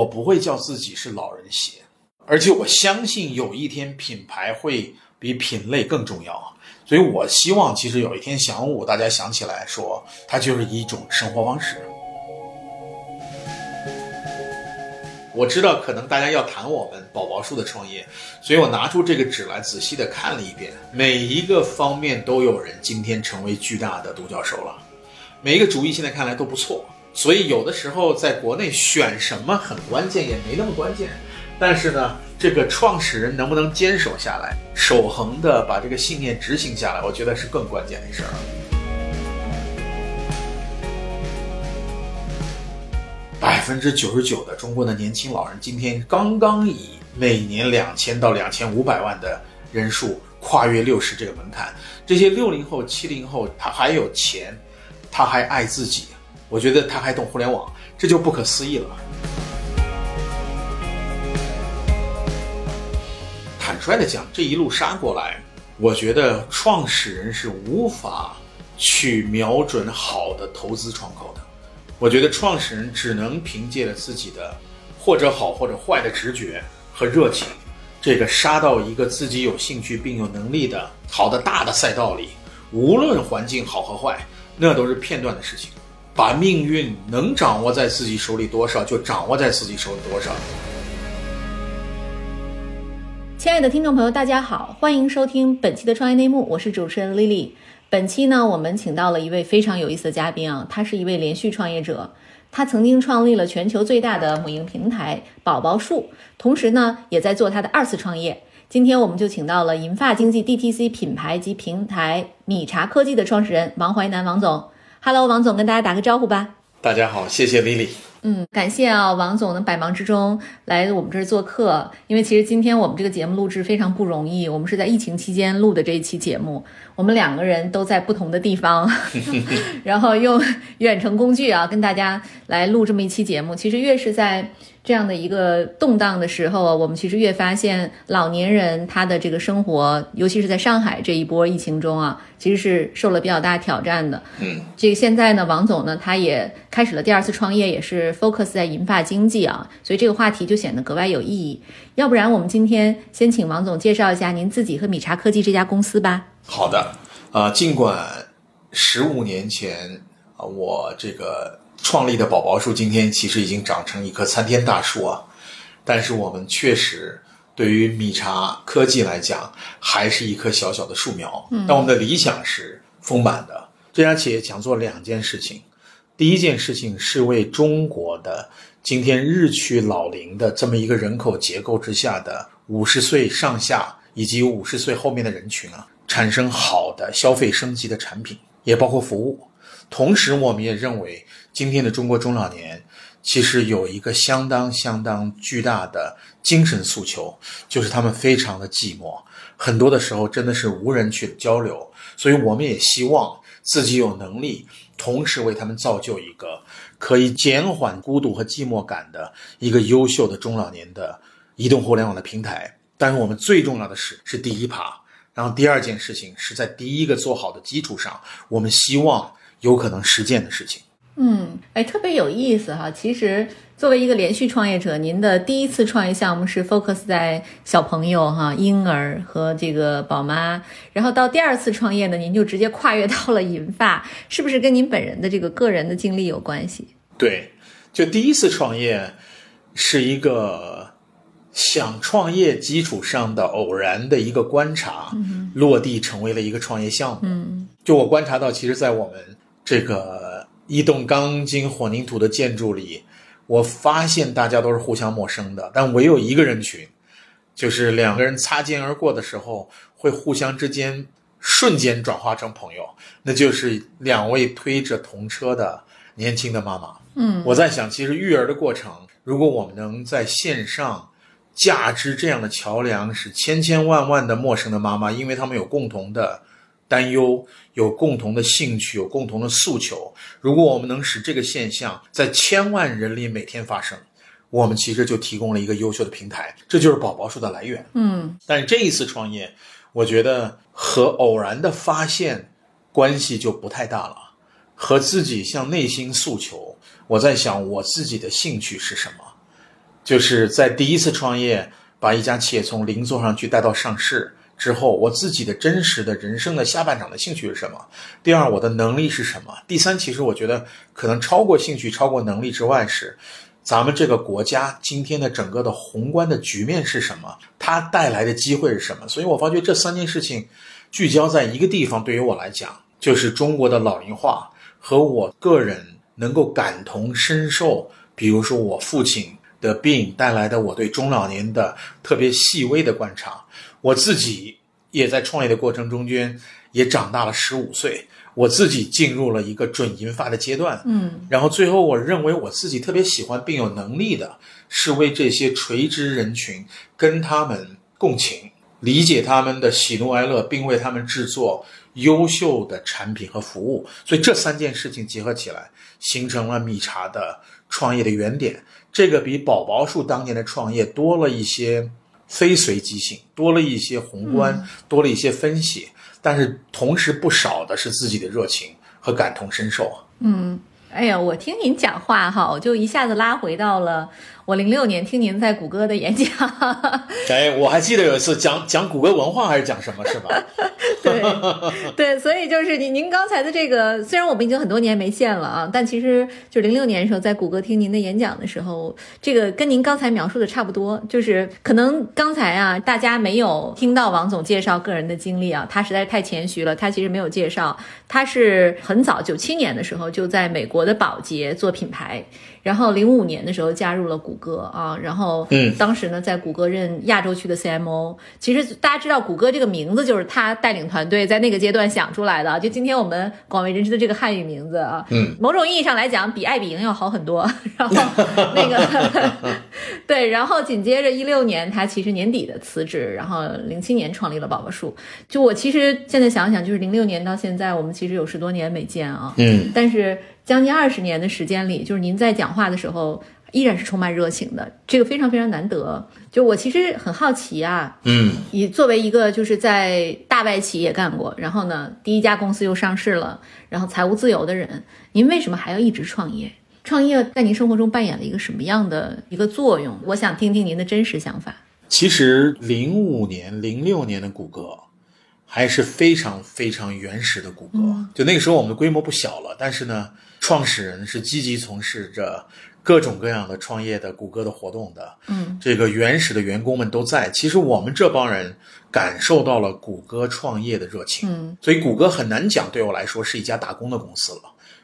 我不会叫自己是老人鞋，而且我相信有一天品牌会比品类更重要。所以我希望，其实有一天晌午，大家想起来说，它就是一种生活方式。我知道可能大家要谈我们宝宝树的创业，所以我拿出这个纸来仔细的看了一遍，每一个方面都有人今天成为巨大的独角兽了，每一个主意现在看来都不错，所以有的时候在国内选什么很关键，也没那么关键，但是呢，这个创始人能不能坚守下来，守恒的把这个信念执行下来，我觉得是更关键的事儿。百分之九十九的中国的年轻老人今天刚刚以每年两千到两千五百万的人数跨越六十这个门槛。这些六零后、七零后，他还有钱，他还爱自己，我觉得他还懂互联网，这就不可思议了。坦率的讲，这一路杀过来，我觉得创始人是无法去瞄准好的投资窗口的。我觉得创始人只能凭借着自己的或者好或者坏的直觉和热情，这个杀到一个自己有兴趣并有能力的好的大的赛道里，无论环境好和坏，那都是片段的事情。把命运能掌握在自己手里多少，就掌握在自己手里多少。亲爱的听众朋友，大家好，欢迎收听本期的创业内幕，我是主持人 Lily。本期呢，我们请到了一位非常有意思的嘉宾啊，他是一位连续创业者，他曾经创立了全球最大的母婴平台宝宝树，同时呢，也在做他的二次创业。今天我们就请到了银发经济 DTC 品牌及平台米茶科技的创始人王淮南王总。Hello，王总，跟大家打个招呼吧。大家好，谢谢 Lily。嗯，感谢啊，王总能百忙之中来我们这儿做客。因为其实今天我们这个节目录制非常不容易，我们是在疫情期间录的这一期节目，我们两个人都在不同的地方，然后用远程工具啊，跟大家来录这么一期节目。其实越是在这样的一个动荡的时候，我们其实越发现老年人他的这个生活，尤其是在上海这一波疫情中啊，其实是受了比较大挑战的。嗯，这个现在呢，王总呢，他也开始了第二次创业，也是 focus 在银发经济啊，所以这个话题就显得格外有意义。要不然，我们今天先请王总介绍一下您自己和米茶科技这家公司吧。好的，啊，尽管十五年前啊，我这个。创立的宝宝树今天其实已经长成一棵参天大树啊，但是我们确实对于米茶科技来讲，还是一棵小小的树苗。但我们的理想是丰满的。这家企业想做两件事情，第一件事情是为中国的今天日趋老龄的这么一个人口结构之下的五十岁上下以及五十岁后面的人群啊，产生好的消费升级的产品，也包括服务。同时，我们也认为。今天的中国中老年其实有一个相当相当巨大的精神诉求，就是他们非常的寂寞，很多的时候真的是无人去交流。所以我们也希望自己有能力，同时为他们造就一个可以减缓孤独和寂寞感的一个优秀的中老年的移动互联网的平台。但是我们最重要的是是第一趴，然后第二件事情是在第一个做好的基础上，我们希望有可能实践的事情。嗯，哎，特别有意思哈。其实作为一个连续创业者，您的第一次创业项目是 focus 在小朋友哈、婴儿和这个宝妈，然后到第二次创业呢，您就直接跨越到了银发，是不是跟您本人的这个个人的经历有关系？对，就第一次创业是一个想创业基础上的偶然的一个观察，落地成为了一个创业项目。嗯，就我观察到，其实，在我们这个。一栋钢筋混凝土的建筑里，我发现大家都是互相陌生的，但唯有一个人群，就是两个人擦肩而过的时候，会互相之间瞬间转化成朋友，那就是两位推着童车的年轻的妈妈。嗯，我在想，其实育儿的过程，如果我们能在线上架支这样的桥梁，使千千万万的陌生的妈妈，因为他们有共同的。担忧有共同的兴趣，有共同的诉求。如果我们能使这个现象在千万人里每天发生，我们其实就提供了一个优秀的平台。这就是宝宝树的来源。嗯，但是这一次创业，我觉得和偶然的发现关系就不太大了，和自己向内心诉求。我在想，我自己的兴趣是什么？就是在第一次创业，把一家企业从零做上去带到上市之后，我自己的真实的人生的下半场的兴趣是什么？第二，我的能力是什么？第三，其实我觉得可能超过兴趣、超过能力之外是。咱们这个国家今天的整个的宏观的局面是什么？它带来的机会是什么？所以我发觉这三件事情聚焦在一个地方，对于我来讲，就是中国的老龄化和我个人能够感同身受。比如说我父亲的病带来的我对中老年的特别细微的观察，我自己也在创业的过程中间也长大了十五岁。我自己进入了一个准银发的阶段，嗯，然后最后我认为我自己特别喜欢并有能力的，是为这些垂直人群跟他们共情，理解他们的喜怒哀乐，并为他们制作优秀的产品和服务。所以这三件事情结合起来，形成了米茶的创业的原点。这个比宝宝树当年的创业多了一些非随机性，多了一些宏观，多了一些分析。但是同时不少的是自己的热情和感同身受嗯，哎呀，我听您讲话哈，我就一下子拉回到了。我零六年听您在谷歌的演讲，哎，我还记得有一次讲讲谷歌文化还是讲什么，是吧？对对，所以就是您您刚才的这个，虽然我们已经很多年没见了啊，但其实就零六年的时候在谷歌听您的演讲的时候，这个跟您刚才描述的差不多，就是可能刚才啊大家没有听到王总介绍个人的经历啊，他实在是太谦虚了，他其实没有介绍，他是很早九七年的时候就在美国的宝洁做品牌。然后零五年的时候加入了谷歌啊，然后嗯，当时呢在谷歌任亚洲区的 CMO。其实大家知道谷歌这个名字就是他带领团队在那个阶段想出来的，就今天我们广为人知的这个汉语名字啊，嗯，某种意义上来讲比爱彼迎要好很多。然后那个 对，然后紧接着一六年他其实年底的辞职，然后零七年创立了宝宝树。就我其实现在想想，就是零六年到现在，我们其实有十多年没见啊，嗯，但是。将近二十年的时间里，就是您在讲话的时候依然是充满热情的，这个非常非常难得。就我其实很好奇啊，嗯，你作为一个就是在大外企也干过，然后呢，第一家公司又上市了，然后财务自由的人，您为什么还要一直创业？创业在您生活中扮演了一个什么样的一个作用？我想听听您的真实想法。其实零五年、零六年的谷歌还是非常非常原始的谷歌，就那个时候我们的规模不小了，但是呢。创始人是积极从事着各种各样的创业的谷歌的活动的，嗯，这个原始的员工们都在。其实我们这帮人感受到了谷歌创业的热情，嗯，所以谷歌很难讲对我来说是一家打工的公司了。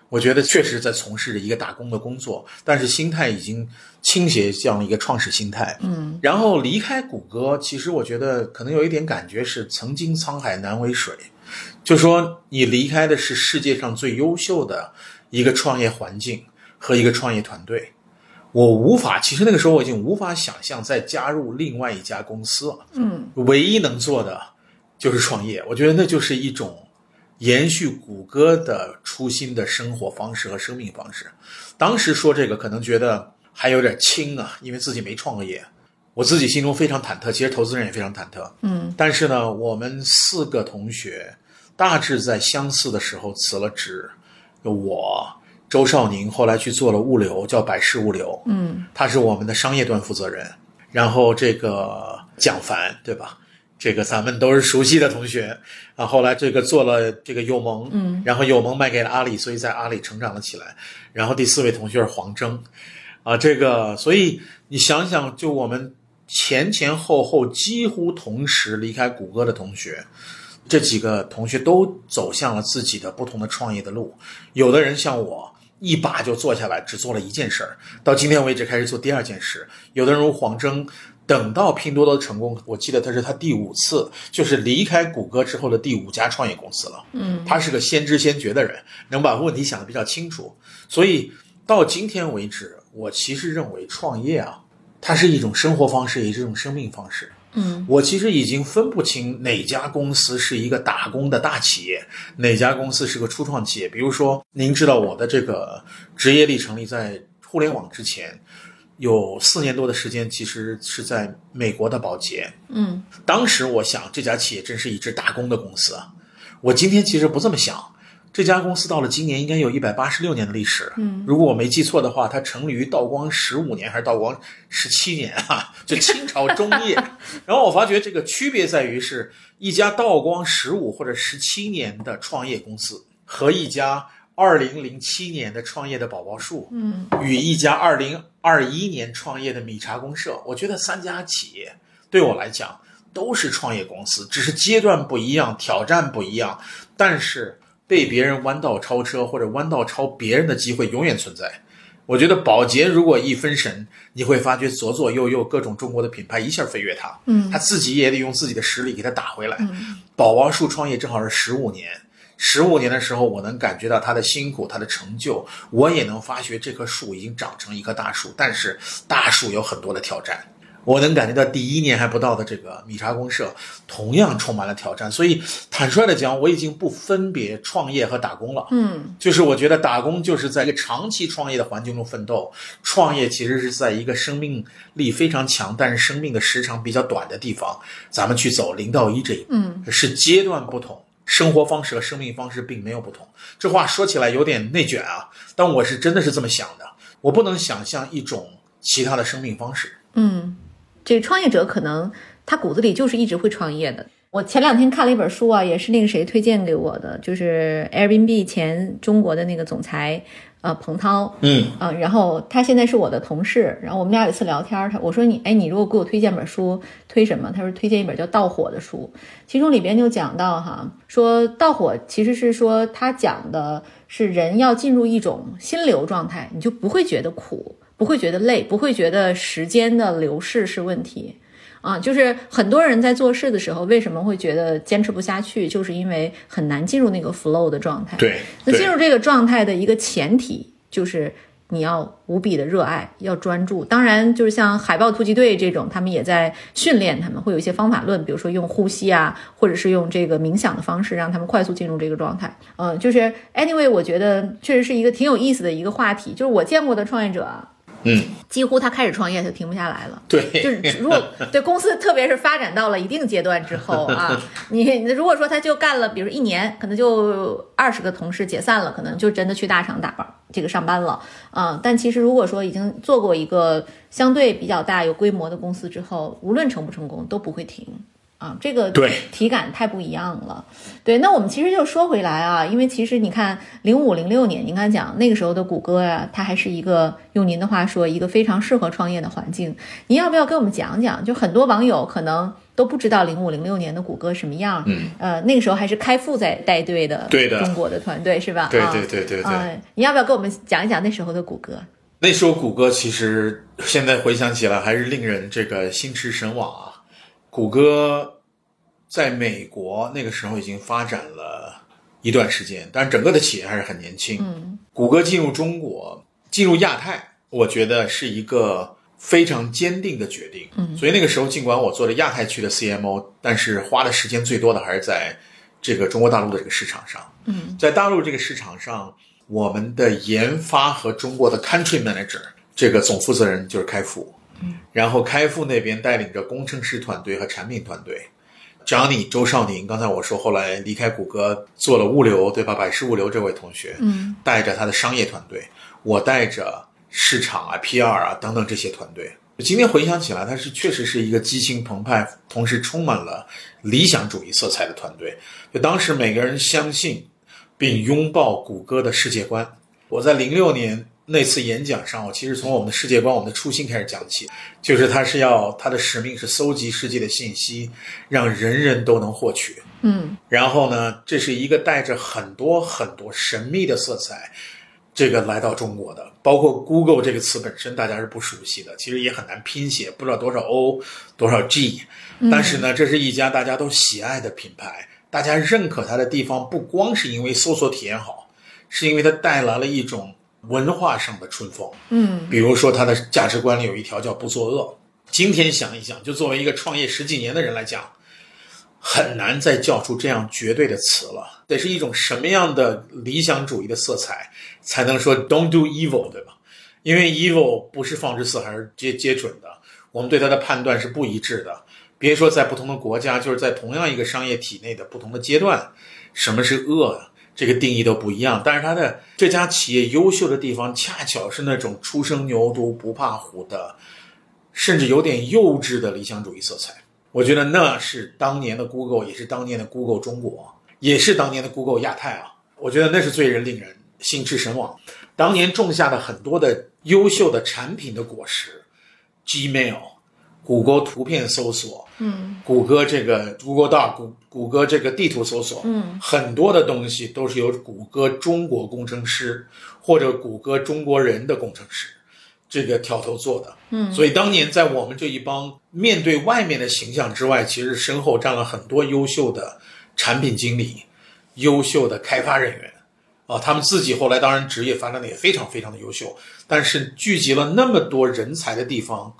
我觉得确实在从事着一个打工的工作，但是心态已经倾斜向了一个创始心态，嗯。然后离开谷歌，其实我觉得可能有一点感觉是曾经沧海难为水，就说你离开的是世界上最优秀的。一个创业环境和一个创业团队，我无法。其实那个时候我已经无法想象再加入另外一家公司了。嗯，唯一能做的就是创业。我觉得那就是一种延续谷歌的初心的生活方式和生命方式。当时说这个可能觉得还有点轻啊，因为自己没创过业，我自己心中非常忐忑。其实投资人也非常忐忑。嗯，但是呢，我们四个同学大致在相似的时候辞了职。我周少宁后来去做了物流，叫百世物流，嗯，他是我们的商业端负责人。然后这个蒋凡，对吧？这个咱们都是熟悉的同学啊。后来这个做了这个友盟，嗯，然后友盟卖给了阿里，所以在阿里成长了起来。然后第四位同学是黄峥，啊，这个所以你想想，就我们前前后后几乎同时离开谷歌的同学。这几个同学都走向了自己的不同的创业的路，有的人像我一把就做下来，只做了一件事儿，到今天为止开始做第二件事；有的人如黄峥，等到拼多多的成功，我记得他是他第五次，就是离开谷歌之后的第五家创业公司了。嗯，他是个先知先觉的人，能把问题想得比较清楚。所以到今天为止，我其实认为创业啊，它是一种生活方式，也是一种生命方式。嗯，我其实已经分不清哪家公司是一个打工的大企业，哪家公司是个初创企业。比如说，您知道我的这个职业历程里，在互联网之前有四年多的时间，其实是在美国的保洁。嗯，当时我想，这家企业真是一支打工的公司啊。我今天其实不这么想，这家公司到了今年应该有一百八十六年的历史。嗯，如果我没记错的话，它成立于道光十五年还是道光十七年啊？就清朝中叶。然后我发觉这个区别在于，是一家道光十五或者十七年的创业公司和一家二零零七年的创业的宝宝树，嗯，与一家二零二一年创业的米茶公社。我觉得三家企业对我来讲都是创业公司，只是阶段不一样，挑战不一样，但是。被别人弯道超车或者弯道超别人的机会永远存在。我觉得宝洁如果一分神，你会发觉左左右右各种中国的品牌一下飞跃它。嗯，他自己也得用自己的实力给他打回来。嗯，宝宝树创业正好是十五年，十五年的时候，我能感觉到他的辛苦，他的成就，我也能发觉这棵树已经长成一棵大树。但是大树有很多的挑战。我能感觉到第一年还不到的这个米茶公社，同样充满了挑战。所以坦率的讲，我已经不分别创业和打工了。嗯，就是我觉得打工就是在一个长期创业的环境中奋斗，创业其实是在一个生命力非常强，但是生命的时长比较短的地方，咱们去走零到一这一步。嗯，是阶段不同，生活方式和生命方式并没有不同。这话说起来有点内卷啊，但我是真的是这么想的。我不能想象一种其他的生命方式。嗯。这个创业者可能他骨子里就是一直会创业的。我前两天看了一本书啊，也是那个谁推荐给我的，就是 Airbnb 前中国的那个总裁，呃，彭涛，嗯啊，然后他现在是我的同事，然后我们俩有一次聊天，他我说你，哎，你如果给我推荐本书，推什么？他说推荐一本叫《盗火》的书，其中里边就讲到哈，说盗火其实是说他讲的是人要进入一种心流状态，你就不会觉得苦。不会觉得累，不会觉得时间的流逝是问题，啊，就是很多人在做事的时候，为什么会觉得坚持不下去，就是因为很难进入那个 flow 的状态。对，那进入这个状态的一个前提就是你要无比的热爱，要专注。当然，就是像海豹突击队这种，他们也在训练，他们会有一些方法论，比如说用呼吸啊，或者是用这个冥想的方式，让他们快速进入这个状态。嗯，就是 anyway，我觉得确实是一个挺有意思的一个话题，就是我见过的创业者。嗯，几乎他开始创业就停不下来了。对，就是如果 对公司，特别是发展到了一定阶段之后 啊，你如果说他就干了，比如一年，可能就二十个同事解散了，可能就真的去大厂打班这个上班了啊。但其实如果说已经做过一个相对比较大有规模的公司之后，无论成不成功都不会停。啊，这个对体感太不一样了。对，那我们其实就说回来啊，因为其实你看，零五零六年，您刚讲那个时候的谷歌呀，它还是一个用您的话说，一个非常适合创业的环境。您要不要跟我们讲讲？就很多网友可能都不知道零五零六年的谷歌什么样。嗯，呃，那个时候还是开复在带队的，对的，中国的团队是吧？对对对对对。嗯，你要不要跟我们讲一讲那时候的谷歌？那时候谷歌其实现在回想起来还是令人这个心驰神往啊，谷歌。在美国那个时候已经发展了一段时间，但是整个的企业还是很年轻。嗯，谷歌进入中国、进入亚太，我觉得是一个非常坚定的决定。嗯，所以那个时候，尽管我做了亚太区的 CMO，但是花的时间最多的还是在这个中国大陆的这个市场上。嗯，在大陆这个市场上，我们的研发和中国的 Country Manager 这个总负责人就是开复。嗯，然后开复那边带领着工程师团队和产品团队。Johnny 周少宁，刚才我说后来离开谷歌做了物流，对吧？百事物流这位同学，嗯，带着他的商业团队，我带着市场啊、PR 啊等等这些团队。今天回想起来，他是确实是一个激情澎湃，同时充满了理想主义色彩的团队。就当时每个人相信并拥抱谷歌的世界观。我在零六年。那次演讲上，我其实从我们的世界观、我们的初心开始讲起，就是他是要他的使命是搜集世界的信息，让人人都能获取。嗯，然后呢，这是一个带着很多很多神秘的色彩，这个来到中国的，包括 Google 这个词本身大家是不熟悉的，其实也很难拼写，不知道多少 O 多少 G，但是呢，这是一家大家都喜爱的品牌，大家认可它的地方不光是因为搜索体验好，是因为它带来了一种。文化上的春风，嗯，比如说他的价值观里有一条叫不作恶。今天想一想，就作为一个创业十几年的人来讲，很难再叫出这样绝对的词了。得是一种什么样的理想主义的色彩，才能说 “Don't do evil”，对吧？因为 evil 不是放之四海而皆皆准的，我们对它的判断是不一致的。别说在不同的国家，就是在同样一个商业体内的不同的阶段，什么是恶？这个定义都不一样。但是它的这家企业优秀的地方，恰巧是那种初生牛犊不怕虎的，甚至有点幼稚的理想主义色彩。我觉得那是当年的 Google，也是当年的 Google 中国，也是当年的 Google 亚太啊。我觉得那是最人令人心驰神往。当年种下的很多的优秀的产品的果实，Gmail，谷歌图片搜索，嗯谷歌这个 Google Doc，谷谷歌这个地图搜索，嗯很多的东西都是由谷歌中国工程师或者谷歌中国人的工程师这个挑头做的。嗯，所以当年在我们这一帮面对外面的形象之外，其实身后站了很多优秀的产品经理、优秀的开发人员。啊，他们自己后来当然职业发展的也非常非常的优秀，但是聚集了那么多人才的地方，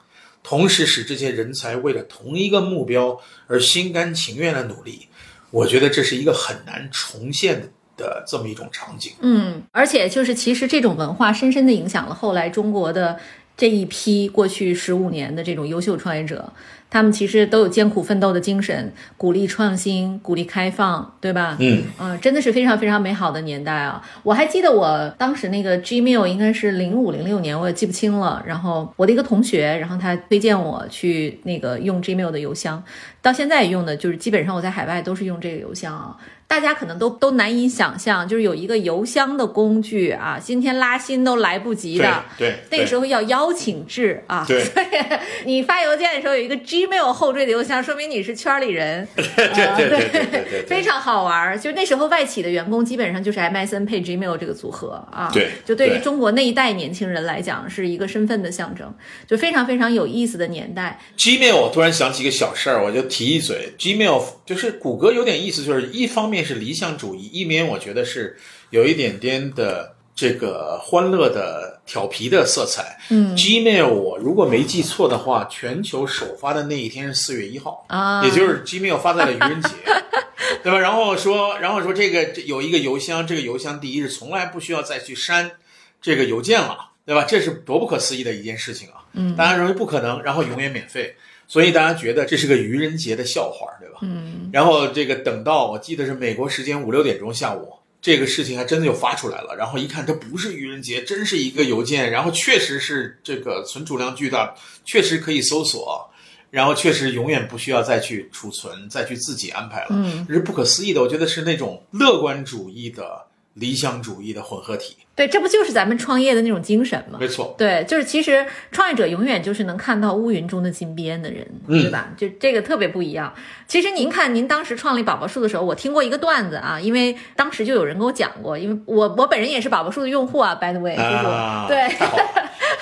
同时使这些人才为了同一个目标而心甘情愿的努力，我觉得这是一个很难重现的这么一种场景。嗯，而且就是其实这种文化深深的影响了后来中国的这一批过去十五年的这种优秀创业者，他们其实都有艰苦奋斗的精神，鼓励创新，鼓励开放，对吧？嗯嗯，真的是非常非常美好的年代啊！我还记得我当时那个 Gmail 应该是零五零六年，我也记不清了。然后我的一个同学，然后他推荐我去那个用 Gmail 的邮箱，到现在用的就是基本上我在海外都是用这个邮箱啊。大家可能都都难以想象，就是有一个邮箱的工具啊，今天拉新都来不及的。对对，那个时候要邀请制啊，对所以 你发邮件的时候有一个 Gmail 后缀的邮箱，说明你是圈里人，对对对对对非常好玩儿。就那时候外企的员工基本上就是 MSN 配 Gmail 这个组合啊，对就对于中国那一代年轻人来讲是一个身份的象征，就非常非常有意思的年代。Gmail，我突然想起一个小事儿，我就提一嘴。Gmail 就是谷歌有点意思，就是一方面是理想主义，一面我觉得是有一点点的这个欢乐的调皮的色彩。嗯 Gmail 我如果没记错的话，全球首发的那一天是四月一号，啊，也就是 Gmail 发在了愚人节。对吧？然后说，然后说这个有一个邮箱，这个邮箱第一是从来不需要再去删这个邮件了，对吧？这是多不可思议的一件事情啊！嗯大家认为不可能，然后永远免费，所以大家觉得这是个愚人节的笑话，对吧？嗯然后这个等到我记得是美国时间五六点钟下午，这个事情还真的就发出来了。然后一看，这不是愚人节，真是一个邮件，然后确实是这个存储量巨大，确实可以搜索，然后确实永远不需要再去储存，再去自己安排了。嗯，这是不可思议的。我觉得是那种乐观主义的理想主义的混合体。对，这不就是咱们创业的那种精神吗？没错，对，就是其实创业者永远就是能看到乌云中的金边的人，嗯对吧？就这个特别不一样。其实您看，您当时创立宝宝树的时候，我听过一个段子啊，因为当时就有人跟我讲过，因为我我本人也是宝宝树的用户啊，by the way，就是我、啊，对。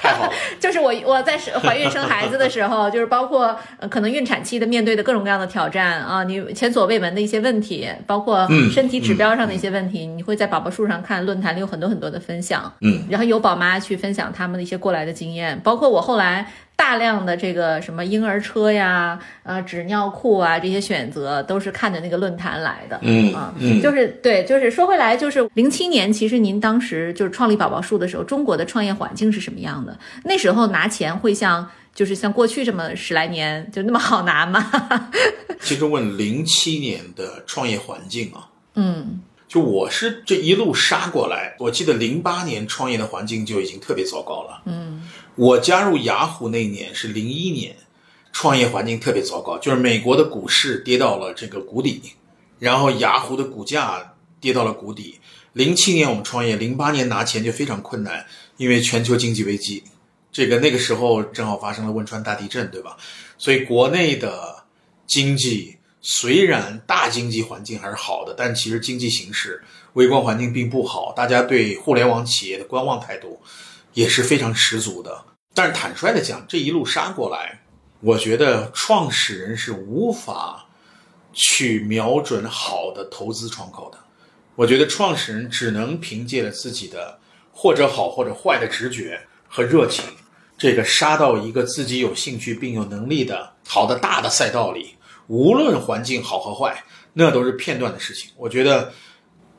就是我我在怀孕生孩子的时候，就是包括、呃、可能孕产期的面对的各种各样的挑战啊，你前所未闻的一些问题，包括嗯身体指标上的一些问题，你会在宝宝树上看论坛里有很多很多的分享，嗯，然后有宝妈去分享他们的一些过来的经验，包括我后来。大量的这个什么婴儿车呀、呃纸尿裤啊这些选择，都是看着那个论坛来的。嗯啊，嗯就是对，就是说回来，就是零七年，其实您当时就是创立宝宝树的时候，中国的创业环境是什么样的？那时候拿钱会像就是像过去这么十来年就那么好拿吗？其实问零七年的创业环境啊，嗯就我是这一路杀过来，我记得零八年创业的环境就已经特别糟糕了。嗯我加入雅虎那一年是零一年，创业环境特别糟糕，就是美国的股市跌到了这个谷底，然后雅虎的股价跌到了谷底。零七年我们创业，零八年拿钱就非常困难，因为全球经济危机，这个那个时候正好发生了汶川大地震，对吧？所以国内的经济虽然大经济环境还是好的，但其实经济形势、微观环境并不好，大家对互联网企业的观望态度也是非常十足的。但是坦率的讲，这一路杀过来，我觉得创始人是无法去瞄准好的投资窗口的。我觉得创始人只能凭借着自己的或者好或者坏的直觉和热情，这个杀到一个自己有兴趣并有能力的好的大的赛道里，无论环境好和坏，那都是片段的事情。我觉得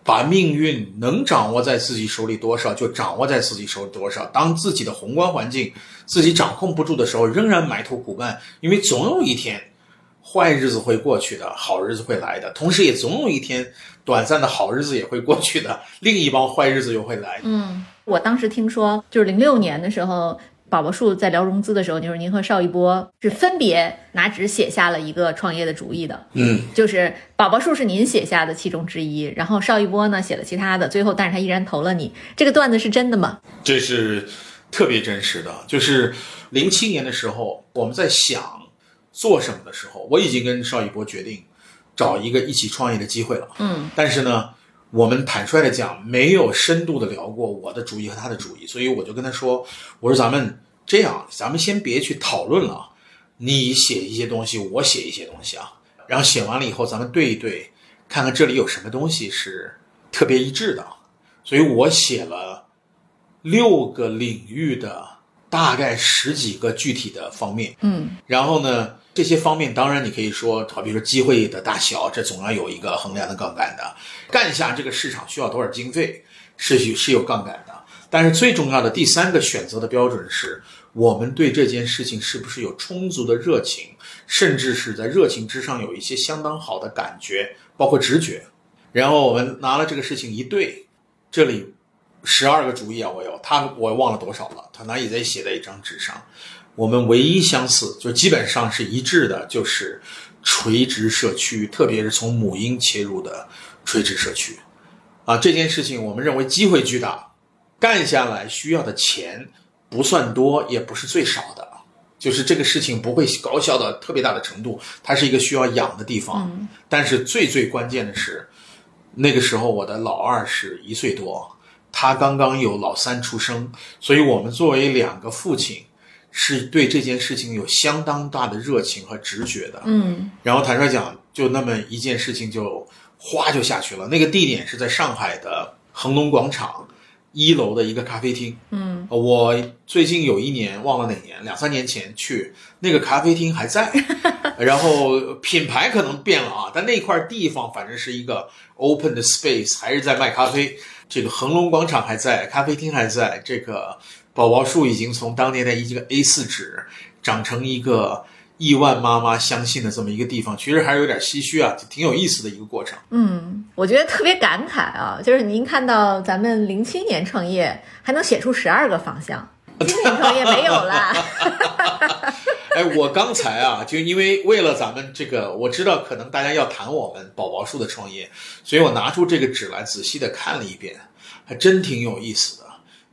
把命运能掌握在自己手里多少，就掌握在自己手里多少。当自己的宏观环境自己掌控不住的时候，仍然埋头苦干，因为总有一天坏日子会过去的，好日子会来的，同时也总有一天短暂的好日子也会过去的，另一帮坏日子又会来。嗯，我当时听说，就是零六年的时候，宝宝树在聊融资的时候，就是您和邵一波是分别拿纸写下了一个创业的主意的。嗯，就是宝宝树是您写下的其中之一，然后邵一波呢写了其他的，最后但是他依然投了你。这个段子是真的吗？这是特别真实的，就是零七年的时候，我们在想做什么的时候，我已经跟邵一波决定找一个一起创业的机会了。嗯但是呢，我们坦率的讲，没有深度的聊过我的主意和他的主意，所以我就跟他说：“我说咱们这样，咱们先别去讨论了，你写一些东西，我写一些东西啊，然后写完了以后，咱们对一对，看看这里有什么东西是特别一致的。”所以我写了六个领域的大概十几个具体的方面，嗯然后呢，这些方面当然你可以说，好比说机会的大小，这总要有一个衡量的杠杆的。干下这个市场需要多少经费，是有是有杠杆的。但是最重要的第三个选择的标准是，我们对这件事情是不是有充足的热情，甚至是在热情之上有一些相当好的感觉，包括直觉。然后我们拿了这个事情一对，这里十二个主意啊，我有他我忘了多少了，他拿也在写在一张纸上。我们唯一相似，就基本上是一致的，就是垂直社区，特别是从母婴切入的垂直社区。啊，这件事情我们认为机会巨大，干下来需要的钱不算多，也不是最少的。就是这个事情不会高效到特别大的程度，它是一个需要养的地方。但是最最关键的是，那个时候我的老二是一岁多，他刚刚有老三出生，所以我们作为两个父亲，是对这件事情有相当大的热情和直觉的。嗯然后坦率讲，就那么一件事情就哗就下去了。那个地点是在上海的恒隆广场一楼的一个咖啡厅。嗯，我最近有一年忘了哪年，两三年前去那个咖啡厅还在，然后品牌可能变了啊，但那块地方反正是一个 open 的 space，还是在卖咖啡。这个恒隆广场还在，咖啡厅还在，这个宝宝树已经从当年的一个 A 4纸长成一个亿万妈妈相信的这么一个地方，其实还是有点唏嘘啊，挺有意思的一个过程。嗯，我觉得特别感慨啊，就是您看到咱们零七年创业还能写出十二个方向，今年创业没有啦。哎，我刚才啊，就因为为了咱们这个，我知道可能大家要谈我们宝宝树的创业，所以我拿出这个纸来仔细的看了一遍，还真挺有意思的。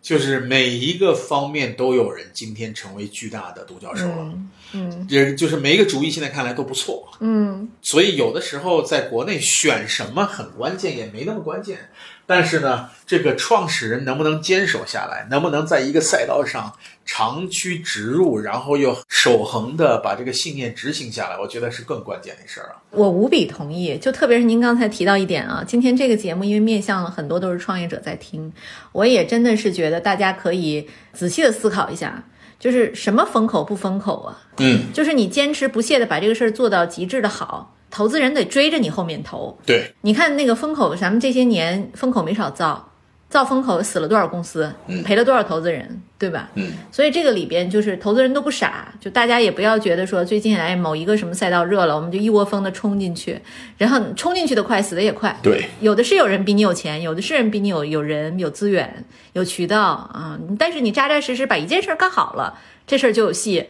就是每一个方面都有人今天成为巨大的独角兽了，嗯也就是每一个主意现在看来都不错。嗯所以有的时候在国内选什么很关键，也没那么关键。但是呢，这个创始人能不能坚守下来，能不能在一个赛道上长驱直入，然后又守恒的把这个信念执行下来，我觉得是更关键的事儿啊。我无比同意，就特别是您刚才提到一点啊，今天这个节目因为面向了很多都是创业者在听，我也真的是觉得大家可以仔细的思考一下，就是什么风口不风口啊？嗯，就是你坚持不懈的把这个事儿做到极致的好，投资人得追着你后面投。对，你看那个风口，咱们这些年风口没少造，造风口死了多少公司，赔了多少投资人，对吧？嗯，所以这个里边就是投资人都不傻，就大家也不要觉得说最近哎某一个什么赛道热了，我们就一窝蜂的冲进去，然后冲进去的快，死的也快。对，有的是有人比你有钱，有的是人比你有有人有资源有渠道啊，但是你扎扎实实把一件事儿干好了，这事儿就有戏。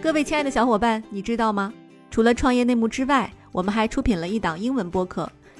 各位亲爱的小伙伴，你知道吗？除了创业内幕之外，我们还出品了一档英文播客《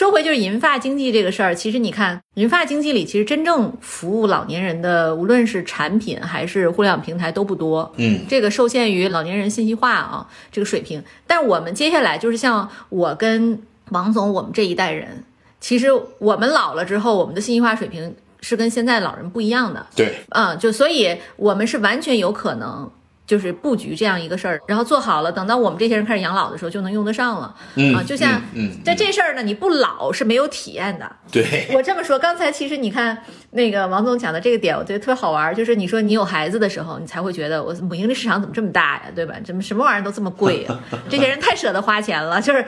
说回就是银发经济这个事儿，其实你看，银发经济里其实真正服务老年人的，无论是产品还是互联网平台都不多。嗯，这个受限于老年人信息化啊这个水平。但我们接下来就是像我跟王总我们这一代人，其实我们老了之后，我们的信息化水平是跟现在老人不一样的。对，嗯，就所以我们是完全有可能就是布局这样一个事儿，然后做好了，等到我们这些人开始养老的时候就能用得上了。嗯啊，就像在这事儿呢，你不老是没有体验的。对，我这么说，刚才其实你看那个王总讲的这个点，我觉得特别好玩儿，就是你说你有孩子的时候，你才会觉得我母婴的市场怎么这么大呀，对吧？怎么什么玩意儿都这么贵呀？这些人太舍得花钱了。就是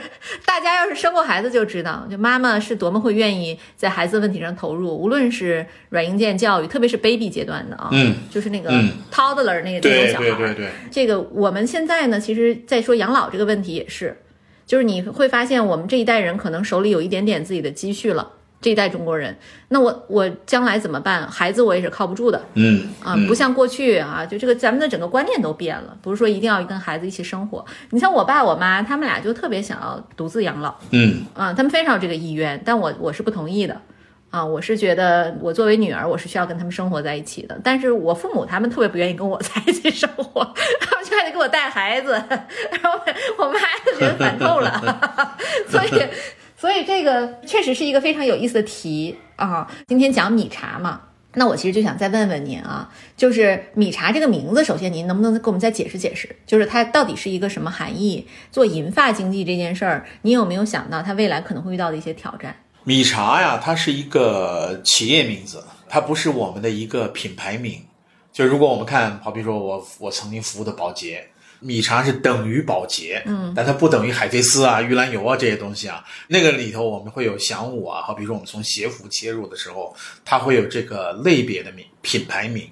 大家要是生过孩子就知道，就妈妈是多么会愿意在孩子问题上投入，无论是软硬件教育，特别是 baby 阶段的啊，嗯，就是那个嗯 toddler 那个那种小孩儿，对这个我们现在呢，其实在说养老这个问题也是，就是你会发现我们这一代人可能手里有一点点自己的积蓄了，这一代中国人，那我我将来怎么办？孩子我也是靠不住的嗯啊，不像过去啊，就这个咱们的整个观念都变了，不是说一定要跟孩子一起生活。你像我爸我妈，他们俩就特别想要独自养老嗯啊，他们非常有这个意愿，但我我是不同意的。啊，我是觉得我作为女儿，我是需要跟他们生活在一起的。但是我父母他们特别不愿意跟我 在一起生活，他们就还得给我带孩子，然后我妈就觉得烦透了。所以，所以这个确实是一个非常有意思的题啊。今天讲米茶嘛，那我其实就想再问问您啊，就是米茶这个名字，首先您能不能给我们再解释解释，就是它到底是一个什么含义？做银发经济这件事儿，你有没有想到它未来可能会遇到的一些挑战？米茶呀，它是一个企业名字，它不是我们的一个品牌名。就如果我们看，好比说我我曾经服务的保洁，米茶是等于保洁，嗯，但它不等于海飞丝啊、玉兰油啊这些东西啊。那个里头我们会有祥武啊，好比说我们从鞋服切入的时候，它会有这个类别的名品牌名。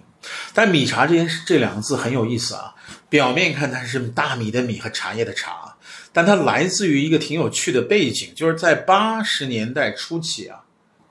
但米茶这件事这两个字很有意思啊，表面看它是大米的米和茶叶的茶，但它来自于一个挺有趣的背景，就是在八十年代初期啊，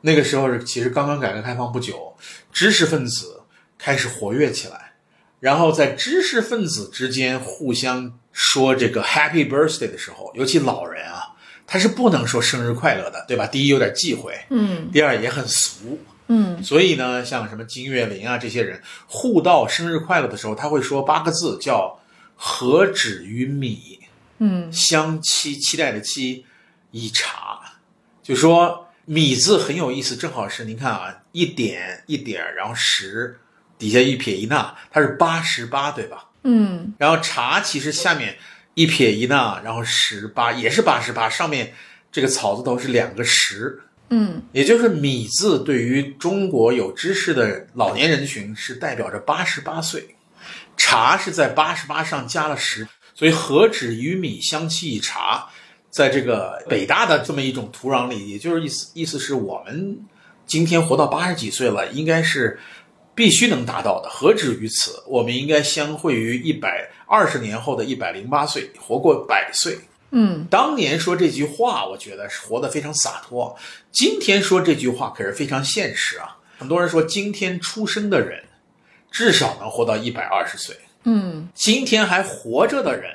那个时候是其实刚刚改革开放不久，知识分子开始活跃起来，然后在知识分子之间互相说这个 Happy Birthday 的时候，尤其老人啊，他是不能说生日快乐的，对吧？第一有点忌讳，嗯。第二也很俗，嗯。所以呢，像什么金岳霖啊这些人互道生日快乐的时候，他会说八个字，叫“何止于米，嗯。相期期待的期，以茶”，就说米字很有意思，正好是您看啊，一点一点儿，然后十底下一撇一捺，它是八十八，对吧？嗯。然后茶其实下面一撇一捺，然后十八也是八十八，上面这个草字头是两个十，嗯。也就是米字对于中国有知识的老年人群是代表着八十八岁，茶是在八十八上加了十，所以何止于米香气一茶，在这个北大的这么一种土壤里，也就是意思意思是我们今天活到八十几岁了，应该是必须能达到的，何止于此？我们应该相会于一百二十年后的一百零八岁，活过百岁。嗯当年说这句话，我觉得是活得非常洒脱。今天说这句话可是非常现实啊！很多人说，今天出生的人至少能活到一百二十岁，嗯。今天还活着的人，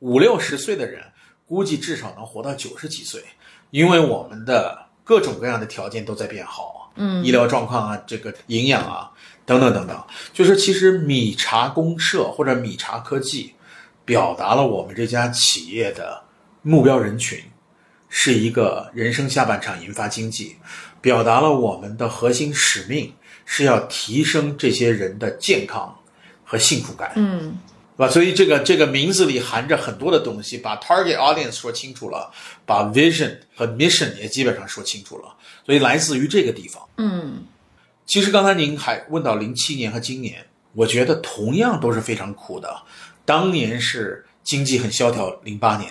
五六十岁的人，估计至少能活到九十几岁，因为我们的各种各样的条件都在变好，嗯。医疗状况啊，这个营养啊，等等等等，就是其实米茶公社或者米茶科技，表达了我们这家企业的目标人群是一个人生下半场银发经济，表达了我们的核心使命是要提升这些人的健康和幸福感。嗯对吧？所以这个这个名字里含着很多的东西，把 target audience 说清楚了，把 vision 和 mission 也基本上说清楚了，所以来自于这个地方。嗯其实刚才您还问到零七年和今年，我觉得同样都是非常苦的。当年是经济很萧条，零八年，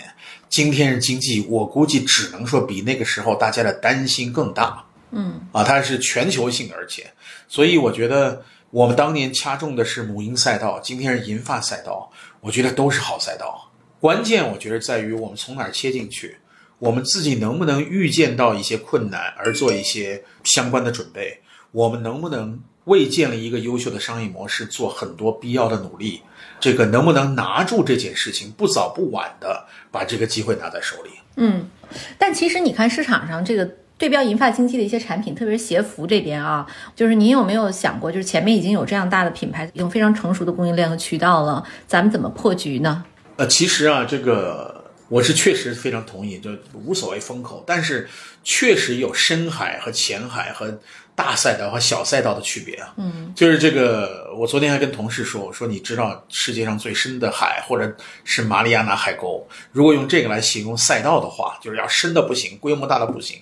今天是经济，我估计只能说比那个时候大家的担心更大。嗯啊，它是全球性的，而且，所以我觉得我们当年掐中的是母婴赛道，今天是银发赛道，我觉得都是好赛道。关键我觉得在于我们从哪儿切进去，我们自己能不能预见到一些困难而做一些相关的准备，我们能不能为建立一个优秀的商业模式做很多必要的努力，这个能不能拿住这件事情，不早不晚的把这个机会拿在手里。嗯，但其实你看市场上这个。对标银发经济的一些产品，特别是鞋服这边啊，就是您有没有想过，就是前面已经有这样大的品牌，已经非常成熟的供应链和渠道了，咱们怎么破局呢？呃，其实啊，这个我是确实非常同意，就无所谓风口，但是确实有深海和浅海和大赛道和小赛道的区别啊。嗯，就是这个，我昨天还跟同事说，我说你知道世界上最深的海，或者是马里亚纳海沟，如果用这个来形容赛道的话，就是要深的不行，规模大的不行。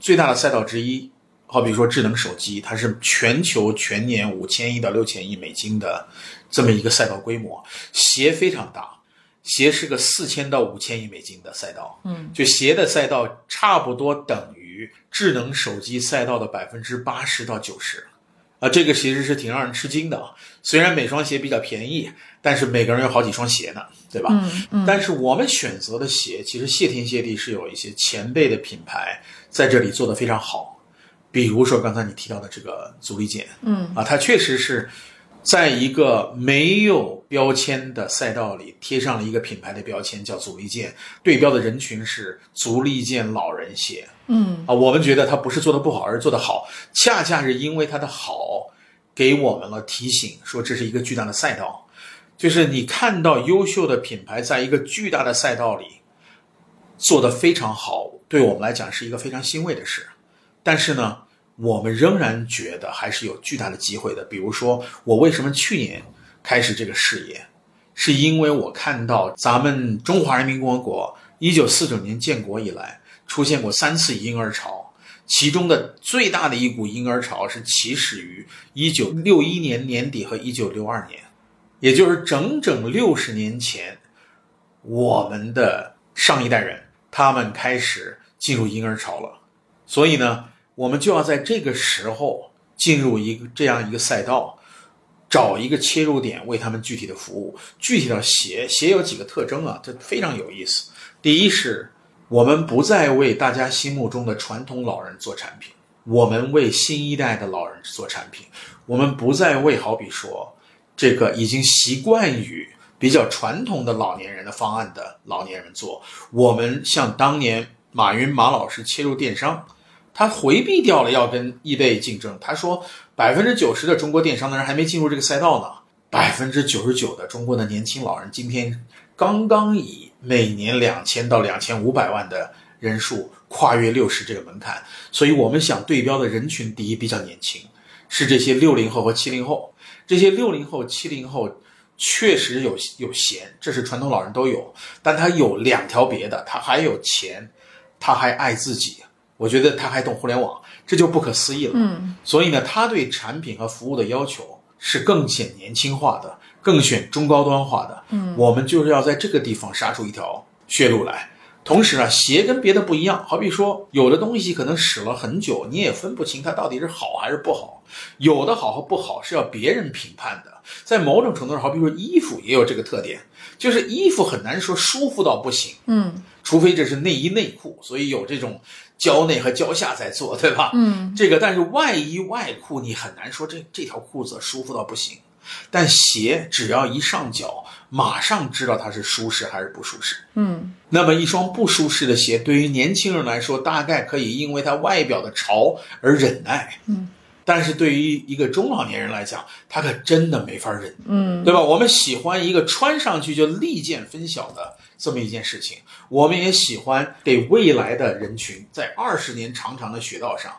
最大的赛道之一，好比说智能手机，它是全球全年五千亿到六千亿美金的这么一个赛道规模，鞋非常大。鞋是个四千到五千亿美金的赛道，嗯，就鞋的赛道差不多等于智能手机赛道的百分之八十到九十，啊，这个其实是挺让人吃惊的啊。虽然每双鞋比较便宜，但是每个人有好几双鞋呢，对吧？嗯嗯。但是我们选择的鞋，其实谢天谢地是有一些前辈的品牌在这里做的非常好，比如说刚才你提到的这个足力健，嗯啊，它确实是。在一个没有标签的赛道里贴上了一个品牌的标签，叫足力健，对标的人群是足力健老人鞋。嗯啊，我们觉得它不是做的不好，而是做的好，恰恰是因为它的好，给我们了提醒，说这是一个巨大的赛道，就是你看到优秀的品牌在一个巨大的赛道里做的非常好，对我们来讲是一个非常欣慰的事。但是呢？我们仍然觉得还是有巨大的机会的。比如说，我为什么去年开始这个事业，是因为我看到咱们中华人民共和国一九四九年建国以来出现过三次婴儿潮，其中的最大的一股婴儿潮是起始于一九六一年年底和一九六二年，也就是整整六十年前，我们的上一代人他们开始进入婴儿潮了。所以呢？我们就要在这个时候进入一个这样一个赛道，找一个切入点为他们具体的服务。具体到鞋，鞋有几个特征啊？这非常有意思。第一是，我们不再为大家心目中的传统老人做产品，我们为新一代的老人做产品。我们不再为好比说这个已经习惯于比较传统的老年人的方案的老年人做。我们像当年马云马老师切入电商。他回避掉了要跟易贝竞争。他说，百分之九十的中国电商的人还没进入这个赛道呢。百分之九十九的中国的年轻老人今天刚刚以每年两千到两千五百万的人数跨越六十这个门槛。所以我们想对标的人群，第一比较年轻，是这些六零后和七零后。这些六零后、七零后确实有有闲，这是传统老人都有，但他有两条别的，他还有钱，他还爱自己。我觉得他还懂互联网，这就不可思议了。嗯，所以呢，他对产品和服务的要求是更显年轻化的，更显中高端化的。嗯，我们就是要在这个地方杀出一条血路来。同时啊，鞋跟别的不一样，好比说，有的东西可能使了很久，你也分不清它到底是好还是不好。有的好和不好是要别人评判的。在某种程度上，好比说衣服也有这个特点，就是衣服很难说舒服到不行。嗯，除非这是内衣内裤，所以有这种。胶内和胶下在做，对吧？嗯，这个但是外衣外裤你很难说这这条裤子舒服到不行，但鞋只要一上脚，马上知道它是舒适还是不舒适。嗯，那么一双不舒适的鞋，对于年轻人来说，大概可以因为它外表的潮而忍耐。嗯，但是对于一个中老年人来讲，他可真的没法忍。嗯，对吧？我们喜欢一个穿上去就立见分晓的。这么一件事情，我们也喜欢给未来的人群，在二十年长长的雪道上，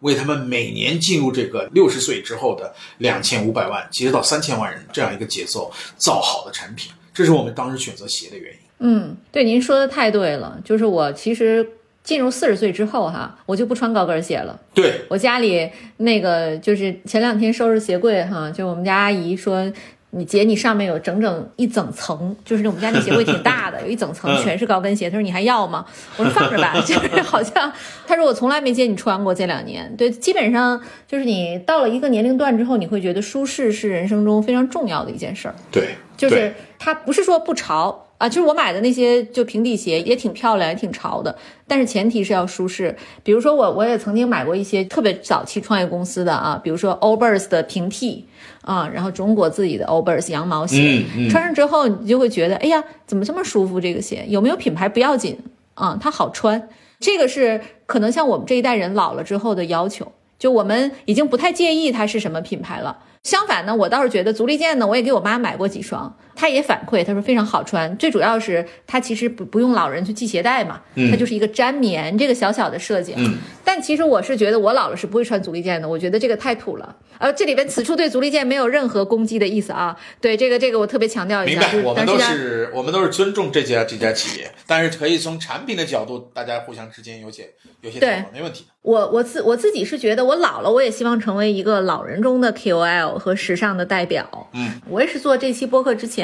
为他们每年进入这个六十岁之后的两千五百万，其实到三千万人这样一个节奏造好的产品，这是我们当时选择鞋的原因。嗯，对，您说的太对了。就是我其实进入四十岁之后，哈，我就不穿高跟鞋了。对我家里那个，就是前两天收拾鞋柜，哈，就我们家阿姨说。你姐，你上面有整整一整层，就是我们家那鞋柜挺大的，有一整层全是高跟鞋。她说你还要吗？我说放着吧，就是好像她说我从来没见你穿过这两年。对，基本上就是你到了一个年龄段之后，你会觉得舒适是人生中非常重要的一件事儿。对，就是它不是说不潮啊，就是我买的那些就平底鞋也挺漂亮，也挺潮的，但是前提是要舒适。比如说我我也曾经买过一些特别早期创业公司的啊，比如说 Allbirds 的平替。啊，然后中国自己的 Allbirds 羊毛鞋，穿上之后你就会觉得，哎呀，怎么这么舒服？这个鞋有没有品牌不要紧啊，它好穿。这个是可能像我们这一代人老了之后的要求，就我们已经不太介意它是什么品牌了。相反呢，我倒是觉得足力健呢，我也给我妈买过几双他也反馈，他说非常好穿。最主要是它其实不不用老人去系鞋带嘛，它就是一个粘棉这个小小的设计。嗯，但其实我是觉得我老了是不会穿足力健的，我觉得这个太土了。呃，这里边此处对足力健没有任何攻击的意思啊。对这个这个我特别强调一下，明白，我们都是是我们都是尊重这家这家企业，但是可以从产品的角度，大家互相之间有些有些讨论，没问题。我我自我自己是觉得我老了，我也希望成为一个老人中的 KOL 和时尚的代表。嗯，我也是做这期播客之前